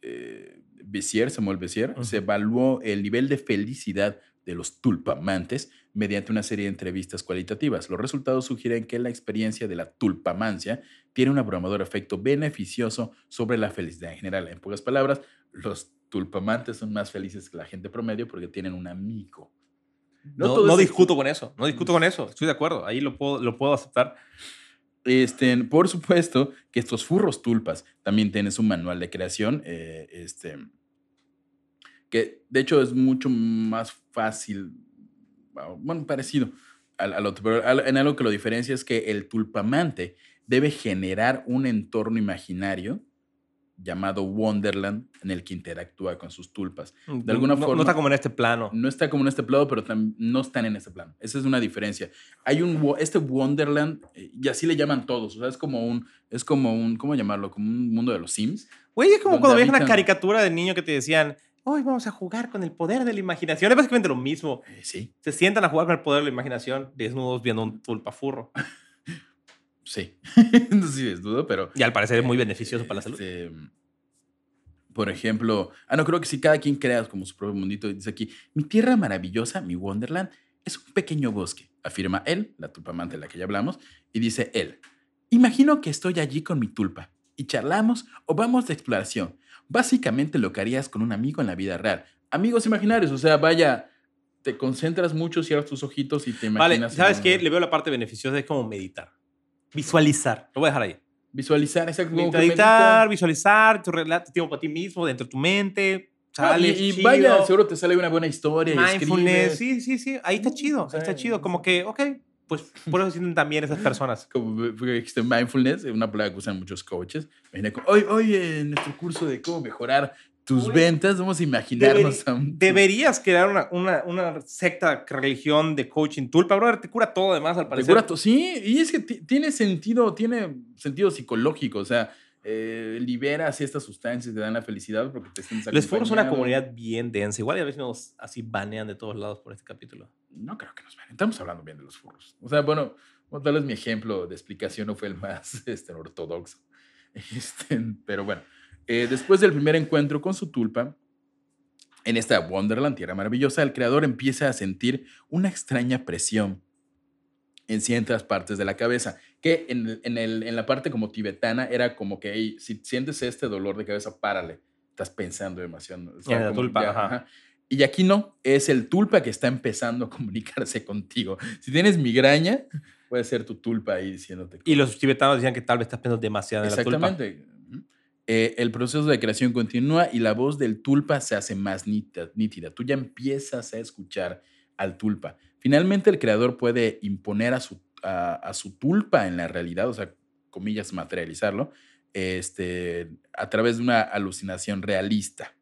Speaker 1: eh, Bézier, Samuel
Speaker 2: Ujú.
Speaker 1: se evaluó el nivel de felicidad de los tulpamantes mediante una serie de entrevistas cualitativas. Los resultados sugieren que la experiencia de la tulpamancia tiene un abrumador efecto beneficioso sobre la felicidad en general. En pocas palabras, los tulpamantes son más felices que la gente promedio porque tienen un amigo.
Speaker 2: No, no discuto con eso. No discuto con eso. Estoy de acuerdo. Ahí lo puedo, lo puedo aceptar.
Speaker 1: Este, por supuesto que estos furros tulpas también tienen su manual de creación, eh, este, que de hecho es mucho más fácil, bueno, parecido al, al otro, pero al- en algo que lo diferencia es que el tulpamante debe generar un entorno imaginario llamado Wonderland en el que interactúa con sus tulpas. De alguna
Speaker 2: No-
Speaker 1: forma-
Speaker 2: No está como en este plano.
Speaker 1: No está como en este plano, pero no están en este plano. Esa es una diferencia. Hay un este Wonderland eh, y así le llaman todos, o sea, es como un es como un ¿cómo llamarlo? Como un mundo de los Sims.
Speaker 2: Güey, es como cuando veías una caricatura de niño que te decían, hoy vamos a jugar con el poder de la imaginación. Es básicamente lo mismo.
Speaker 1: Eh, sí.
Speaker 2: Se sientan a jugar con el poder de la imaginación desnudos viendo un tulpafurro.
Speaker 1: Sí. no sé si desnudo, pero
Speaker 2: Y al parecer es muy beneficioso para la salud.
Speaker 1: Este, por ejemplo, ah, no, creo que si cada quien crea como su propio mundito, dice aquí, mi tierra maravillosa, mi Wonderland, es un pequeño bosque, afirma él, la tulpamante de la que ya hablamos, y dice él, imagino que estoy allí con mi tulpa, y charlamos o vamos de exploración, básicamente lo que harías con un amigo en la vida real, amigos imaginarios, o sea, vaya, te concentras mucho, cierras tus ojitos y te
Speaker 2: Vale,
Speaker 1: imaginas.
Speaker 2: ¿sabes
Speaker 1: en-
Speaker 2: qué? Le veo la parte beneficiosa, es como meditar. Visualizar. Lo voy a dejar ahí.
Speaker 1: Visualizar, exacto.
Speaker 2: Meditar,
Speaker 1: medita.
Speaker 2: visualizar, tu relato, tiempo para ti mismo, dentro de tu mente.
Speaker 1: Ah, y- y, vaya, seguro te sale una buena historia. y
Speaker 2: Mindfulness,
Speaker 1: escribes.
Speaker 2: sí, sí, sí. Ahí está chido,
Speaker 1: o sea,
Speaker 2: ahí está chido. Como que, ok, pues por eso sienten también esas personas.
Speaker 1: Como dijiste mindfulness, una palabra que usan muchos coaches. Imaginé como, hoy, hoy en nuestro curso de cómo mejorar tus
Speaker 2: Uy.
Speaker 1: ventas, vamos a imaginarnos a un...
Speaker 2: Deberías crear una, una, una secta, religión de coaching tulpa, brother. Te cura todo además, al
Speaker 1: Te
Speaker 2: parecer.
Speaker 1: cura to- Sí, y es que ti- tiene sentido, tiene sentido psicológico, o sea, eh, liberas estas sustancias, te dan la felicidad porque te sientes
Speaker 2: Los foros son una comunidad bien densa. Igual a veces nos así banean de todos lados por este capítulo.
Speaker 1: No creo que nos vean. Estamos hablando bien de los furros. O sea, bueno, bueno, tal vez mi ejemplo de explicación no fue el más este, ortodoxo. Este, pero bueno, eh, después del primer encuentro con su tulpa, en esta Wonderland, Tierra Maravillosa, el creador empieza a sentir una extraña presión en ciertas partes de la cabeza, que en, en, el- en la parte como tibetana era como que, "Ey, si sientes este dolor de cabeza, párale, estás pensando demasiado. O sea, como
Speaker 2: tulpa,
Speaker 1: ya,
Speaker 2: ajá.
Speaker 1: Y aquí no, es el tulpa que está empezando a comunicarse contigo. Si tienes migraña, puede ser tu tulpa ahí diciéndote.
Speaker 2: Y los tibetanos decían que tal vez estás pensando demasiado en la tulpa.
Speaker 1: Exactamente. Eh, el proceso de creación continúa y la voz del tulpa se hace más nítida, nítida. Tú ya empiezas a escuchar al tulpa. Finalmente, el creador puede imponer a su, a, su tulpa en la realidad, o sea, comillas, materializarlo, este, a través de una alucinación realista.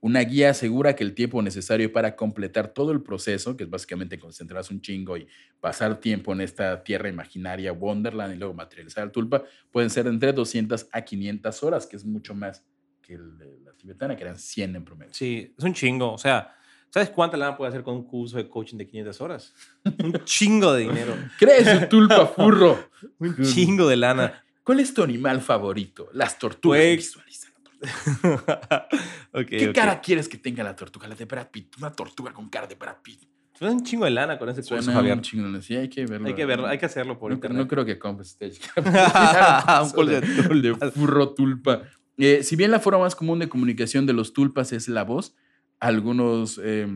Speaker 1: Una guía asegura que el tiempo necesario para completar todo el proceso, que es básicamente concentrarse un chingo y pasar tiempo en esta tierra imaginaria, Wonderland, y luego materializar el tulpa, pueden ser entre 200 a 500 horas, que es mucho más que la tibetana, que eran 100 en promedio.
Speaker 2: Sí, es un chingo. O sea, ¿sabes cuánta lana puede hacer con un curso de coaching de 500 horas? un chingo de dinero.
Speaker 1: ¡Crees tulpa, furro!
Speaker 2: Un chingo de lana.
Speaker 1: ¿Cuál es tu animal favorito? Las tortugas.
Speaker 2: Güey.
Speaker 1: Visualiza la tortuga.
Speaker 2: Ok,
Speaker 1: ¿Qué
Speaker 2: ok.
Speaker 1: cara quieres que tenga la tortuga? La de Brad Pitt. Una tortuga con cara de Brad Pitt.
Speaker 2: Suena un chingo de lana con ese curso, Javier.
Speaker 1: un chingo. Sí, hay que verlo.
Speaker 2: Hay que verlo, hay que hacerlo por
Speaker 1: no,
Speaker 2: internet.
Speaker 1: no creo que compres Stage.
Speaker 2: Un curso de,
Speaker 1: de furro tulpa. Eh, si bien la forma más común de comunicación de los tulpas es la voz, algunos, eh,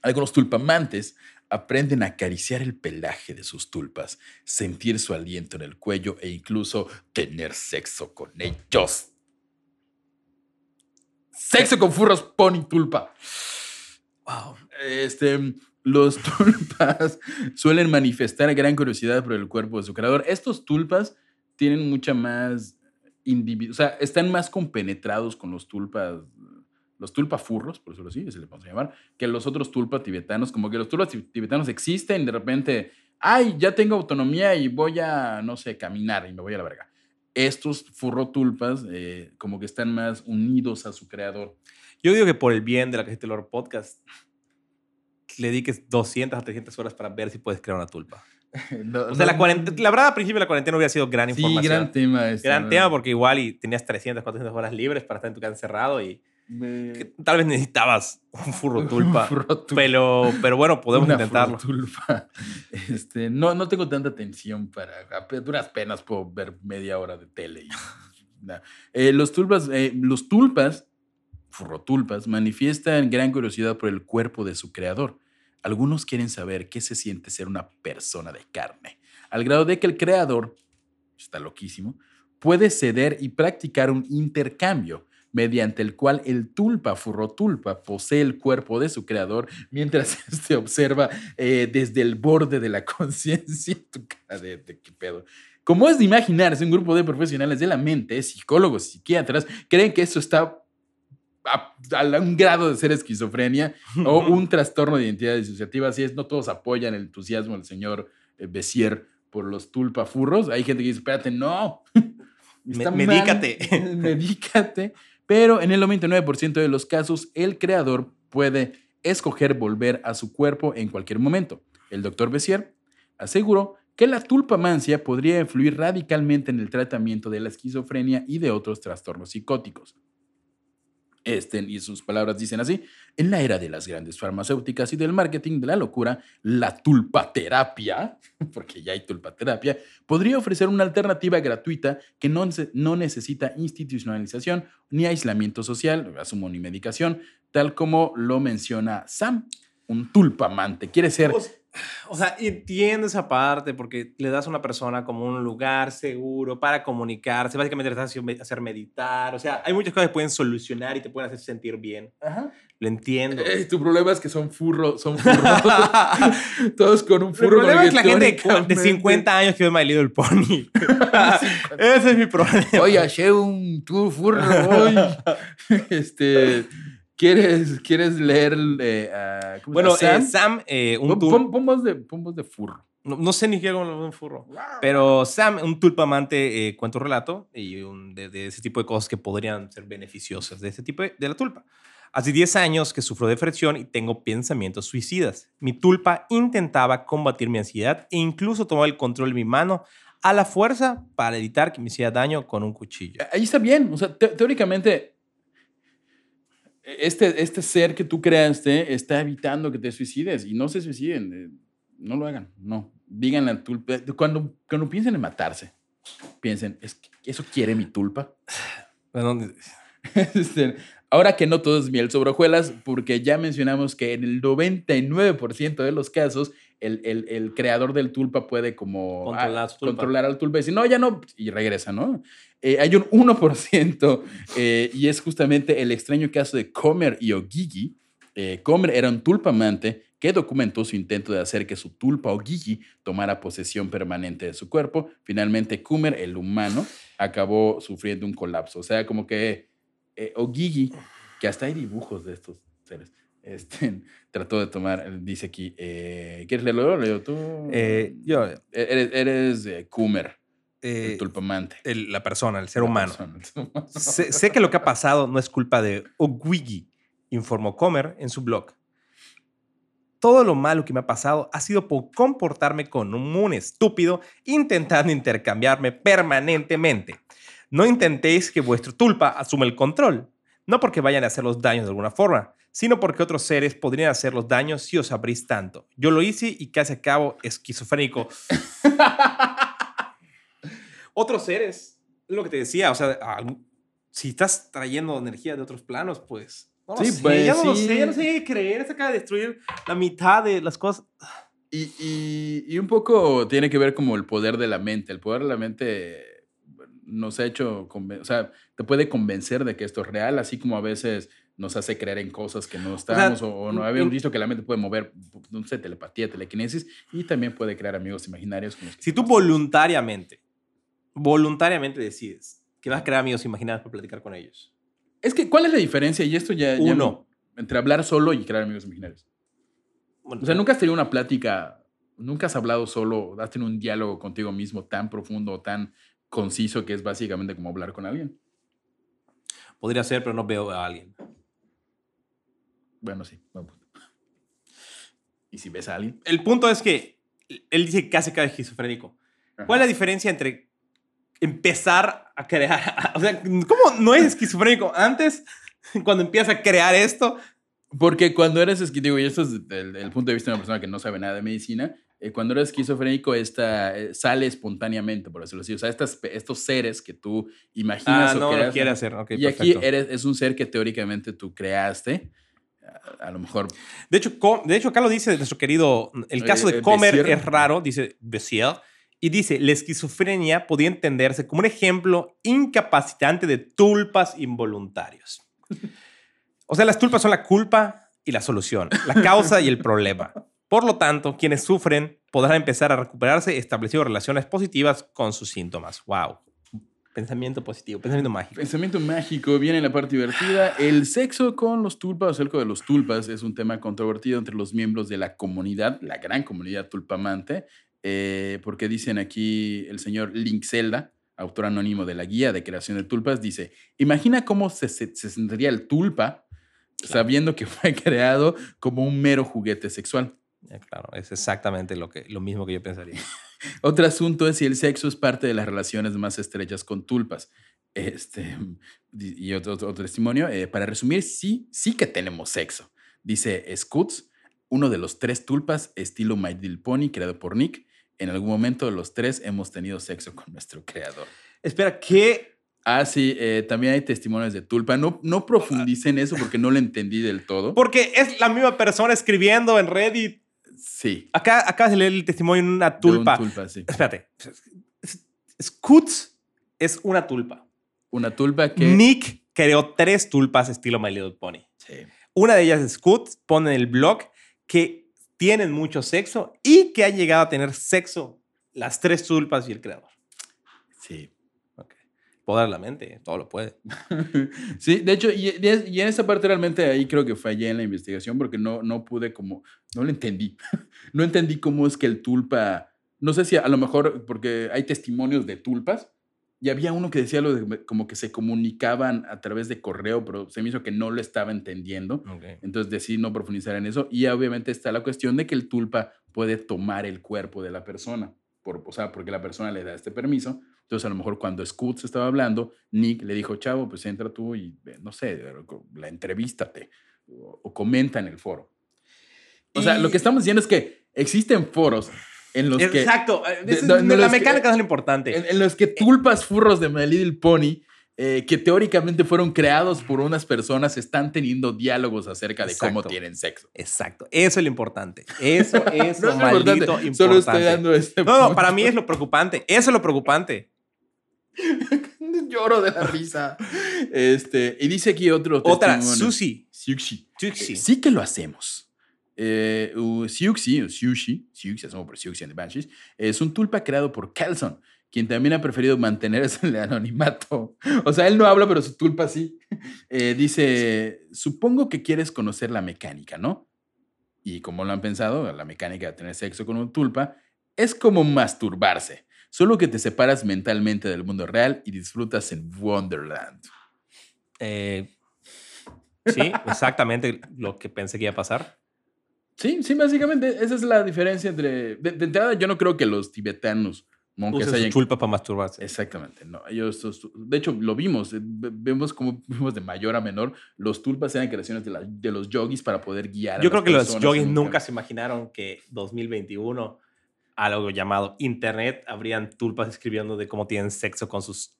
Speaker 1: algunos tulpamantes aprenden a acariciar el pelaje de sus tulpas, sentir su aliento en el cuello e incluso tener sexo con ellos. Sexo con furros, pony tulpa.
Speaker 2: Wow.
Speaker 1: Este, los tulpas suelen manifestar gran curiosidad por el cuerpo de su creador. Estos tulpas tienen mucha más individu- o sea, están más compenetrados con los tulpas los tulpa furros, por decirlo así, se le podemos llamar, que los otros tulpa tibetanos, como que los tulpa tibetanos existen, de repente, ay, ya tengo autonomía y voy a, no sé, caminar y me voy a la verga. Estos furro tulpas eh, como que están más unidos a su creador.
Speaker 2: Yo digo que por el bien de la Cajita del Oro Podcast, le dediques 200 a 300 horas para ver si puedes crear una tulpa.
Speaker 1: No,
Speaker 2: O sea, la, cuarentena, la verdad, al principio de la cuarentena hubiera sido gran
Speaker 1: Sí,
Speaker 2: información.
Speaker 1: gran tema. este,
Speaker 2: Gran
Speaker 1: ¿no?
Speaker 2: tema porque igual y tenías 300, 400 horas libres para estar en tu casa encerrado y
Speaker 1: Me-
Speaker 2: que tal vez necesitabas un furro tulpa.
Speaker 1: Furro tulpa.
Speaker 2: pero, pero bueno, podemos
Speaker 1: Una
Speaker 2: intentarlo.
Speaker 1: furotulpa. Este, no, no tengo tanta atención para. Duras penas puedo ver media hora de tele. y- nah. Eh, los tulpas, eh, los tulpas, furrotulpas, manifiestan gran curiosidad por el cuerpo de su creador. Algunos quieren saber qué se siente ser una persona de carne, al grado de que el creador, está loquísimo, puede ceder y practicar un intercambio mediante el cual el tulpa furrotulpa posee el cuerpo de su creador mientras se observa eh, desde el borde de la conciencia. Tu cara de, de qué pedo. Como es de imaginarse, un grupo de profesionales de la mente, psicólogos, psiquiatras, creen que eso está a, a un grado de ser esquizofrenia o un trastorno de identidad disociativa. Así es, no todos apoyan el entusiasmo del señor eh, Bessier por los tulpafurros. Hay gente que dice, espérate, no. Está
Speaker 2: Me-
Speaker 1: mal,
Speaker 2: medícate.
Speaker 1: Pero en el 99% de los casos, el creador puede escoger volver a su cuerpo en cualquier momento. El doctor Bessier aseguró que la tulpamancia podría influir radicalmente en el tratamiento de la esquizofrenia y de otros trastornos psicóticos. Este, y sus palabras dicen así, en la era de las grandes farmacéuticas y del marketing de la locura, la tulpaterapia, porque ya hay tulpaterapia, podría ofrecer una alternativa gratuita que no, no necesita institucionalización ni aislamiento social, asumo ni medicación, tal como lo menciona Sam, un tulpamante. Quiere ser...
Speaker 2: O, o sea, entiendo esa parte porque le das a una persona como un lugar seguro para comunicarse. Básicamente le estás haciendo hacer meditar. O sea, hay muchas cosas que pueden solucionar y te pueden hacer sentir bien. Lo entiendo.
Speaker 1: Eh, tu problema es que son furros, son furros. Todos con un
Speaker 2: El
Speaker 1: furro.
Speaker 2: problema es la gente de,
Speaker 1: teóricamente-
Speaker 2: de 50 años que ve My Little Pony. Ese es mi problema.
Speaker 1: Oye, achei un tu furro hoy. este, ¿quieres, ¿quieres leer eh, a- ¿cómo
Speaker 2: bueno,
Speaker 1: llama?
Speaker 2: eh, Sam, eh, un tour-
Speaker 1: pon- voz de, de furro.
Speaker 2: no, no sé ni qué hago un furro. Pero Sam, un tulpamante, eh, cuenta un relato y un- de, de ese tipo de cosas que podrían ser beneficiosas de ese tipo de, de la tulpa. Hace 10 años que sufro depresión y tengo pensamientos suicidas. Mi tulpa intentaba combatir mi ansiedad e incluso tomaba el control de mi mano a la fuerza para evitar que me hiciera daño con un cuchillo.
Speaker 1: Ahí está bien. O sea, te- teóricamente, este, este ser que tú creaste está evitando que te suicides y no se suiciden. eh, No lo hagan. No. Díganle a tulpa. Cuando, cuando piensen en matarse, piensen, ¿es ¿eso quiere mi tulpa?
Speaker 2: Bueno,
Speaker 1: Este, Ahora que no todo es miel sobre hojuelas, porque ya mencionamos que en el 99% de los casos, el, el- el creador del tulpa puede como
Speaker 2: Controlar
Speaker 1: ah,
Speaker 2: tulpa.
Speaker 1: controlar al tulpa y decir, no, ya no, y regresa, ¿no? Eh, hay un 1% eh, y es justamente el extraño caso de Comer y Ogigi. Eh, Comer era un tulpamante que documentó su intento de hacer que su tulpa Ogigi tomara posesión permanente de su cuerpo. Finalmente, Kumer, el humano, acabó sufriendo un colapso. O sea, como que eh, Ogigi, que hasta hay dibujos de estos seres, este, trató de tomar, dice aquí, eh, ¿quieres leerlo? Leo tú.
Speaker 2: eh, yo,
Speaker 1: Eres, eres eh, Kumer,
Speaker 2: eh,
Speaker 1: el tulpamante.
Speaker 2: el- la persona, el ser
Speaker 1: La
Speaker 2: humano.
Speaker 1: persona, el ser humano.
Speaker 2: Sé, sé que lo que ha pasado no es culpa de Ogwigi, informó Comer en su blog. Todo lo malo que me ha pasado ha sido por comportarme como un estúpido intentando intercambiarme permanentemente. No intentéis que vuestro tulpa asuma el control, no porque vayan a hacer los daños de alguna forma, sino porque otros seres podrían hacer los daños si os abrís tanto. Yo lo hice y casi acabo esquizofrénico. otros seres, es lo que te decía, o sea, si estás trayendo energía de otros planos, pues... No lo
Speaker 1: Sí,
Speaker 2: sé,
Speaker 1: pues,
Speaker 2: ya no lo
Speaker 1: sí.
Speaker 2: sé, ya no sé qué creer, se acaba de destruir la mitad de las cosas.
Speaker 1: Y, y- y un poco tiene que ver como el poder de la mente. El poder de la mente nos ha hecho, o sea, te puede convencer de que esto es real, así como a veces nos hace creer en cosas que no estamos o, o no habíamos visto que la mente puede mover, no sé, telepatía, telequinesis y también puede crear amigos imaginarios. con los que
Speaker 2: Si tú voluntariamente, voluntariamente decides que vas a crear amigos imaginarios para platicar con ellos,
Speaker 1: Es que, ¿cuál es la diferencia? Y esto ya. ya
Speaker 2: Uno.
Speaker 1: no- entre hablar solo y crear amigos imaginarios.
Speaker 2: Bueno,
Speaker 1: O sea, nunca has tenido una plática, nunca has hablado solo, has tenido un diálogo contigo mismo tan profundo, tan conciso, que es básicamente como hablar con alguien.
Speaker 2: Podría ser, pero no veo a alguien.
Speaker 1: Bueno, sí. buen punto. ¿Y si ves a alguien?
Speaker 2: El punto es que él dice que casi cada esquizofrénico. ¿Cuál es la diferencia entre empezar a crear? O sea, ¿cómo no es esquizofrénico? Antes, cuando empieza a crear esto,
Speaker 1: Porque cuando eres esquizofrénico, y esto es el, el punto de vista de una persona que no sabe nada de medicina, eh, cuando eres esquizofrénico, esta, eh, sale espontáneamente, por decirlo así. O sea, estas, estos seres que tú imaginas
Speaker 2: ah,
Speaker 1: o
Speaker 2: no
Speaker 1: creas,
Speaker 2: lo quiere hacer. Ok,
Speaker 1: y aquí eres, es un ser que teóricamente tú creaste. A, lo mejor
Speaker 2: De hecho, de hecho, acá lo dice nuestro querido. El caso
Speaker 1: Eh,
Speaker 2: de
Speaker 1: eh,
Speaker 2: Comer
Speaker 1: Bessier.
Speaker 2: es raro, dice Bessier. Y dice: La esquizofrenia podía entenderse como un ejemplo incapacitante de tulpas involuntarios. O sea, las tulpas son la culpa y la solución, la causa y el problema. Por lo tanto, quienes sufren podrán empezar a recuperarse estableciendo relaciones positivas con sus síntomas. ¡Wow! Pensamiento positivo, pensamiento mágico.
Speaker 1: Pensamiento mágico, viene la parte divertida. El sexo con los tulpas, o cerco de los tulpas, es un tema controvertido entre los miembros de la comunidad, la gran comunidad tulpamante, eh, porque dicen aquí el señor Link Zelda, autor anónimo de la guía de creación de tulpas, dice, imagina cómo se, se- se sentiría el tulpa sabiendo que fue creado como un mero juguete sexual.
Speaker 2: Ya, Claro, es exactamente lo, que, lo mismo que yo pensaría.
Speaker 1: Otro asunto es si el sexo es parte de las relaciones más estrechas con tulpas. Este, y otro, otro testimonio, eh, para resumir, sí, sí que tenemos sexo. Dice Scoots, uno de los tres tulpas, estilo My Little Pony, creado por Nick. En algún momento los tres hemos tenido sexo con nuestro creador.
Speaker 2: Espera, ¿qué?
Speaker 1: Ah, sí, eh, también hay testimonios de tulpa. No, no profundicé en eso porque no lo entendí del todo.
Speaker 2: Porque es la misma persona escribiendo en Reddit.
Speaker 1: Sí.
Speaker 2: Acá acabas de leer el testimonio en una
Speaker 1: de un
Speaker 2: tulpa.
Speaker 1: tulpa, sí.
Speaker 2: Espérate. Scoots es una tulpa.
Speaker 1: Una tulpa que...
Speaker 2: Nick creó tres tulpas estilo My Little Pony.
Speaker 1: Sí.
Speaker 2: Una de ellas es Scoot, pone en el blog que tienen mucho sexo y que ha llegado a tener sexo las tres tulpas y el creador.
Speaker 1: Sí.
Speaker 2: Poder de la mente, todo lo puede.
Speaker 1: Sí, de hecho, y, y en esa parte realmente ahí creo que fallé en la investigación porque no, no pude como, no lo entendí. No entendí cómo es que el tulpa, no sé si a lo mejor porque hay testimonios de tulpas y había uno que decía lo de como que se comunicaban a través de correo, pero se me hizo que no lo estaba entendiendo. Entonces decidí no profundizar en eso. Y obviamente está la cuestión de que el tulpa puede tomar el cuerpo de la persona, por, o sea, porque la persona le da este permiso. Entonces a lo mejor cuando Scoots estaba hablando, Nick le dijo, chavo, pues entra tú y, eh, no sé, la entrevístate o, o comenta en el foro. O sea,
Speaker 2: Y-
Speaker 1: lo que estamos diciendo es que existen foros en los que...
Speaker 2: Exacto. Esa es-
Speaker 1: de- de
Speaker 2: la
Speaker 1: los que-
Speaker 2: mecánica es lo importante.
Speaker 1: En, en los que tulpas furros de My Little Pony, eh, que teóricamente fueron creados por unas personas, están teniendo diálogos acerca de cómo
Speaker 2: Exacto.
Speaker 1: tienen sexo.
Speaker 2: Exacto. Eso es lo importante. Eso es
Speaker 1: No
Speaker 2: lo
Speaker 1: es
Speaker 2: maldito
Speaker 1: importante,
Speaker 2: importante.
Speaker 1: Solo estoy dando este
Speaker 2: No, no, para mí es lo preocupante. Eso es lo preocupante.
Speaker 1: Lloro de la risa. Este, y dice aquí otro
Speaker 2: Otra. Sushi.
Speaker 1: Sushi. Eh, sí que lo hacemos. Eh, uh, Siuxi, o Sushi, Siuxi, asumo por Siuxi and the Banshees, es un tulpa creado por Kelson, quien también ha preferido mantenerse en el anonimato. O sea, él no habla, pero su tulpa sí. Eh, dice, supongo que quieres conocer la mecánica, ¿no? Y como lo han pensado, la mecánica de tener sexo con un tulpa es como masturbarse, solo que te separas mentalmente del mundo real y disfrutas en Wonderland.
Speaker 2: Eh, sí, exactamente lo que pensé que iba a pasar.
Speaker 1: Sí, sí, básicamente esa es la diferencia entre... De, de entrada, yo no creo que los tibetanos monjes hayan...
Speaker 2: chulpa para masturbarse.
Speaker 1: Exactamente, no. Ellos, de hecho, lo vimos. eh, ve- Vemos como vimos de mayor a menor. Los tulpas eran creaciones de, la- de los yogis para poder guiar. a
Speaker 2: Yo
Speaker 1: las
Speaker 2: creo que los yogis nunca se imaginaron que 2021, algo llamado Internet, habrían tulpas escribiendo de cómo tienen sexo con sus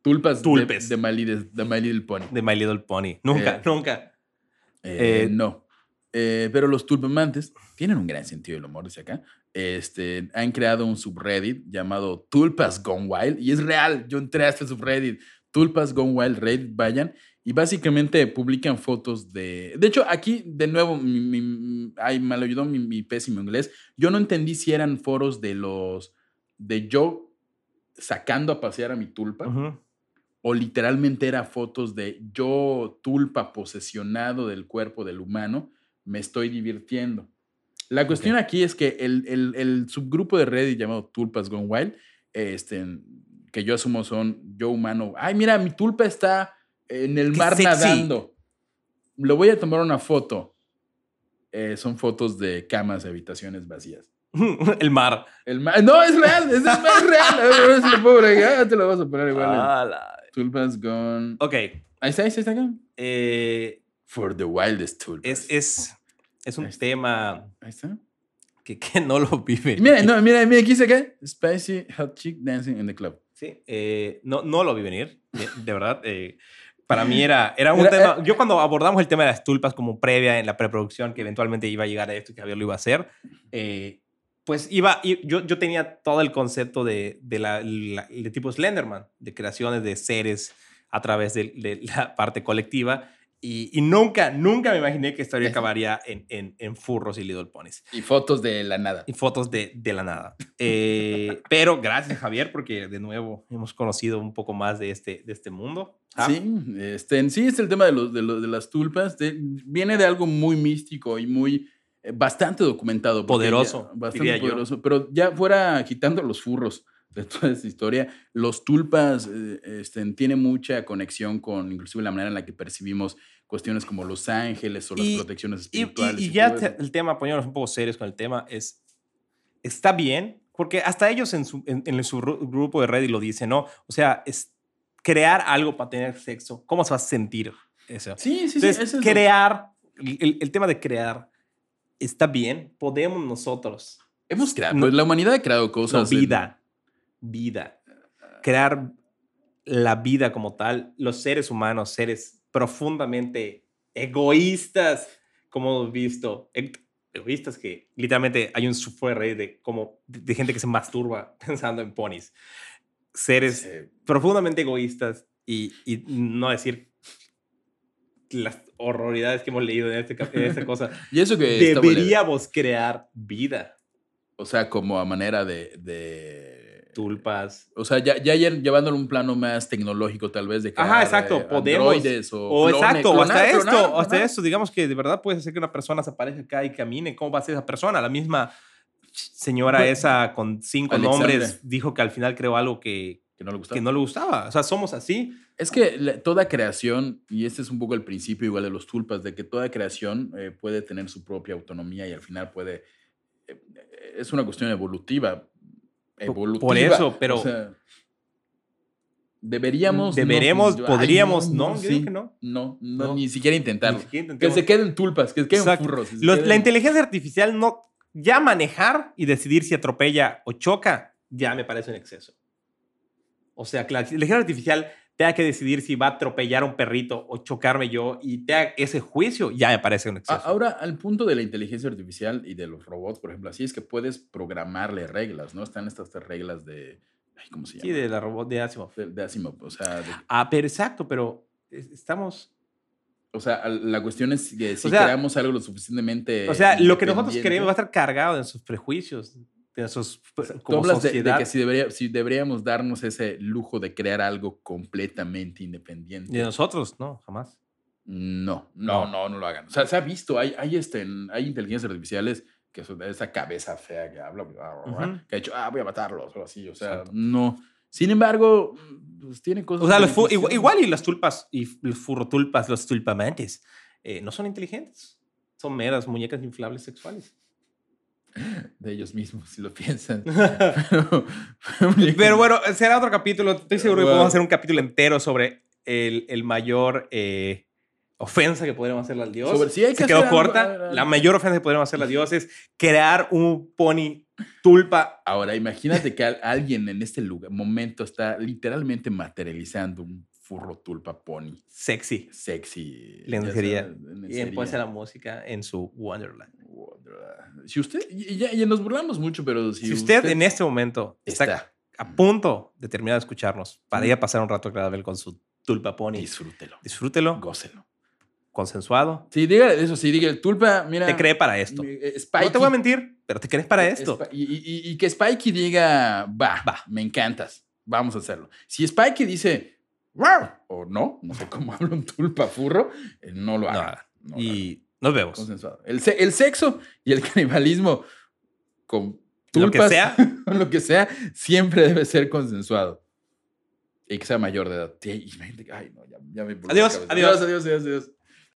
Speaker 1: Tulpas
Speaker 2: Tulpes.
Speaker 1: de, de, My Little, de My Little Pony.
Speaker 2: de My Little Pony. Nunca,
Speaker 1: Eh,
Speaker 2: nunca.
Speaker 1: Eh,
Speaker 2: Eh,
Speaker 1: no. Eh, pero los tulpamantes tienen un gran sentido del humor, dice acá. Este, han creado un subreddit llamado Tulpas Gone Wild y es real. Yo entré a este subreddit, Tulpas Gone Wild Reddit, vayan. Y básicamente publican fotos de... De hecho, aquí, de nuevo, mi, mi- ay, me lo ayudó mi, mi pésimo inglés. Yo no entendí si eran foros de los... De yo sacando a pasear a mi tulpa o literalmente era fotos de yo, tulpa, posesionado del cuerpo del humano, me estoy divirtiendo. La cuestión aquí es que el, el- el subgrupo de Reddit llamado Tulpas Gone Wild, este, que yo asumo son yo humano, ay, mira, mi tulpa está en el
Speaker 2: Qué
Speaker 1: mar
Speaker 2: sexy.
Speaker 1: nadando. Lo voy a tomar una foto. Eh, son fotos de camas de habitaciones vacías.
Speaker 2: el mar.
Speaker 1: El ma- no, es real, es, es real. A ver, a ver si lo agregar. Ah, Te lo vas a poner igual.
Speaker 2: Ah, la-
Speaker 1: Tulpas gone.
Speaker 2: Ok.
Speaker 1: Ahí está, ahí está, acá.
Speaker 2: eh,
Speaker 1: For the wildest tulpas.
Speaker 2: es, es, es un
Speaker 1: Ahí
Speaker 2: tema
Speaker 1: Ahí está.
Speaker 2: que, que no lo vive.
Speaker 1: Mira, no, mira, mira, aquí dice acá. Spicy hot chick dancing in the club.
Speaker 2: Sí, eh, no, no lo vi venir, de, de verdad. eh, para mí era, era un
Speaker 1: Era-
Speaker 2: tema.
Speaker 1: eh,
Speaker 2: Yo, cuando abordamos el tema de las tulpas como previa en la preproducción, que eventualmente iba a llegar a esto y que Javier lo iba a hacer, eh, pues iba. Yo, yo tenía todo el concepto de, de, la, la- de tipo Slenderman, de creaciones de seres a través de, de la parte colectiva. Y, y nunca, nunca me imaginé que esta historia acabaría en, en, en furros y Little Ponies
Speaker 1: Y fotos de la nada.
Speaker 2: y fotos de, de la nada. Eh, pero gracias, Javier, porque de nuevo hemos conocido un poco más de este, de este mundo. Ah,
Speaker 1: Sí, este, en sí es el tema de, los, de, los- de las tulpas. de- viene de algo muy místico y muy eh, bastante documentado.
Speaker 2: Poderoso,
Speaker 1: ya- bastante
Speaker 2: diría yo.
Speaker 1: poderoso. Pero ya fuera quitando los furros de toda esta historia, los tulpas eh, este, tienen mucha conexión con inclusive la manera en la que percibimos cuestiones como los ángeles o las
Speaker 2: Y-
Speaker 1: protecciones
Speaker 2: Y, y-
Speaker 1: espirituales.
Speaker 2: y
Speaker 1: y
Speaker 2: ya te-
Speaker 1: eso.
Speaker 2: el tema, poniéndonos un poco serios con el tema, es, está bien, porque hasta ellos en su, en, en su ru- grupo de Reddit lo dicen, ¿no? O sea, es crear algo para tener sexo. ¿Cómo se va a sentir eso?
Speaker 1: Sí, sí, sí.
Speaker 2: Entonces,
Speaker 1: eso es lo-
Speaker 2: crear, el, el tema de crear, está bien, podemos nosotros
Speaker 1: Hemos creado,
Speaker 2: no-
Speaker 1: pues, la humanidad ha creado
Speaker 2: No,
Speaker 1: cosas. en-
Speaker 2: vida. Crear la vida como tal, los seres humanos, seres profundamente egoístas, como hemos visto. Egoístas que literalmente hay un subreddit de como de, gente que se masturba pensando en ponis. Seres
Speaker 1: eh,
Speaker 2: profundamente egoístas y, y no decir las horroridades que hemos leído en, este, en esta cosa.
Speaker 1: y eso que leve.
Speaker 2: Deberíamos crear vida.
Speaker 1: O sea, como a manera de. de
Speaker 2: Tulpas,
Speaker 1: O sea, ya, ya lle- llevándolo a un plano más tecnológico, tal vez, de
Speaker 2: Ajá,
Speaker 1: crear,
Speaker 2: exacto,
Speaker 1: eh,
Speaker 2: podemos-
Speaker 1: androides o,
Speaker 2: O exacto, o hasta
Speaker 1: clonar,
Speaker 2: esto,
Speaker 1: clonar,
Speaker 2: hasta
Speaker 1: clonar.
Speaker 2: esto, digamos que de verdad puedes hacer que una persona se aparezca acá y camine. ¿Cómo va a ser esa persona? La misma señora esa con cinco nombres dijo que al final creó algo que,
Speaker 1: Que no le gustaba.
Speaker 2: que no le gustaba. O sea, somos así.
Speaker 1: Es que la- toda creación, y este es un poco el principio igual de los tulpas, de que toda creación eh, puede tener su propia autonomía y al final puede. eh, es una cuestión evolutiva. Evolutiva.
Speaker 2: por eso, pero-
Speaker 1: o sea, deberíamos. no,
Speaker 2: Deberemos,
Speaker 1: ay,
Speaker 2: podríamos, no, yo
Speaker 1: sí,
Speaker 2: digo que no.
Speaker 1: No, no,
Speaker 2: No.
Speaker 1: ni siquiera intentarlo.
Speaker 2: Ni siquiera
Speaker 1: Que se queden tulpas, que se queden
Speaker 2: Exacto.
Speaker 1: furros. que se
Speaker 2: Los- la
Speaker 1: queden-
Speaker 2: inteligencia artificial no. Ya manejar y decidir si atropella o choca, ya me parece un exceso. O sea, que la inteligencia artificial tenga que decidir si va a atropellar a un perrito o chocarme yo y tenga ese juicio, ya me parece un exceso.
Speaker 1: Ahora, al punto de la inteligencia artificial y de los robots, por ejemplo, así es que puedes programarle reglas, ¿no? Están estas reglas de. ay, ¿Cómo se llama?
Speaker 2: sí, de la robot de Asimov.
Speaker 1: de, de Asimov. O sea, de-
Speaker 2: Ah, pero exacto, pero es- estamos.
Speaker 1: o sea, la cuestión es que si
Speaker 2: sea,
Speaker 1: creamos algo lo suficientemente.
Speaker 2: O sea, lo que nosotros queremos va a estar cargado de sus prejuicios, de sus. pues,
Speaker 1: Tú
Speaker 2: Como
Speaker 1: hablas de, de
Speaker 2: sociedad.
Speaker 1: que si, debería, si deberíamos darnos ese lujo de crear algo completamente independiente.
Speaker 2: de nosotros, no, jamás.
Speaker 1: No, no,
Speaker 2: No.
Speaker 1: no, no lo hagan. O sea, se ha visto, hay, hay, este, hay inteligencias artificiales que son de esa cabeza fea que habla, que ha dicho, ah, voy a matarlos, o así. O sea,
Speaker 2: Exacto.
Speaker 1: no. Sin embargo, pues tiene cosas.
Speaker 2: O sea, los igual, igual y las tulpas y los furrotulpas, los tulpamantes, eh, no son inteligentes. Son meras muñecas inflables sexuales.
Speaker 1: De ellos mismos, si lo piensan.
Speaker 2: Pero bueno, será otro capítulo. Estoy seguro que podemos hacer un capítulo entero sobre el, el mayor eh, ofensa que podríamos hacerle al dios.
Speaker 1: Sobre- sí, hay que
Speaker 2: Se quedó
Speaker 1: algo,
Speaker 2: corta.
Speaker 1: a ver, a ver.
Speaker 2: La mayor ofensa que podríamos hacerle al dios es crear un pony tulpa.
Speaker 1: Ahora, imagínate que al- alguien en este lugar, momento está literalmente materializando un furro tulpa pony
Speaker 2: Sexy.
Speaker 1: sexy.
Speaker 2: Lencería.
Speaker 1: ya
Speaker 2: Y después la música en su Wonderland.
Speaker 1: Si usted, y, ya, y nos burlamos mucho, pero si,
Speaker 2: Si usted en este momento está,
Speaker 1: está,
Speaker 2: a punto de terminar de escucharnos para ir a pasar un rato agradable con su tulpa pony,
Speaker 1: disfrútelo,
Speaker 2: disfrútelo,
Speaker 1: gócelo.
Speaker 2: consensuado.
Speaker 1: Sí, diga eso, sí, diga el tulpa, mira.
Speaker 2: Te cree para esto.
Speaker 1: eh, Spikey,
Speaker 2: No te voy a mentir, pero te crees para esto.
Speaker 1: Spi- Y, y- y que Spikey diga, va, va, me encantas, vamos a hacerlo. Si Spikey dice, o no, no sé cómo habla un tulpa furro, eh, no lo
Speaker 2: No,
Speaker 1: hagan. no lo
Speaker 2: y nos vemos.
Speaker 1: Consensuado. El, el sexo y el canibalismo con
Speaker 2: Lo que
Speaker 1: tulpas,
Speaker 2: sea.
Speaker 1: lo que sea, siempre debe ser consensuado. Y que sea mayor de edad. Ay, no, ya, ya me
Speaker 2: Adiós,
Speaker 1: cabeza.
Speaker 2: adiós.
Speaker 1: adiós, adiós, adiós.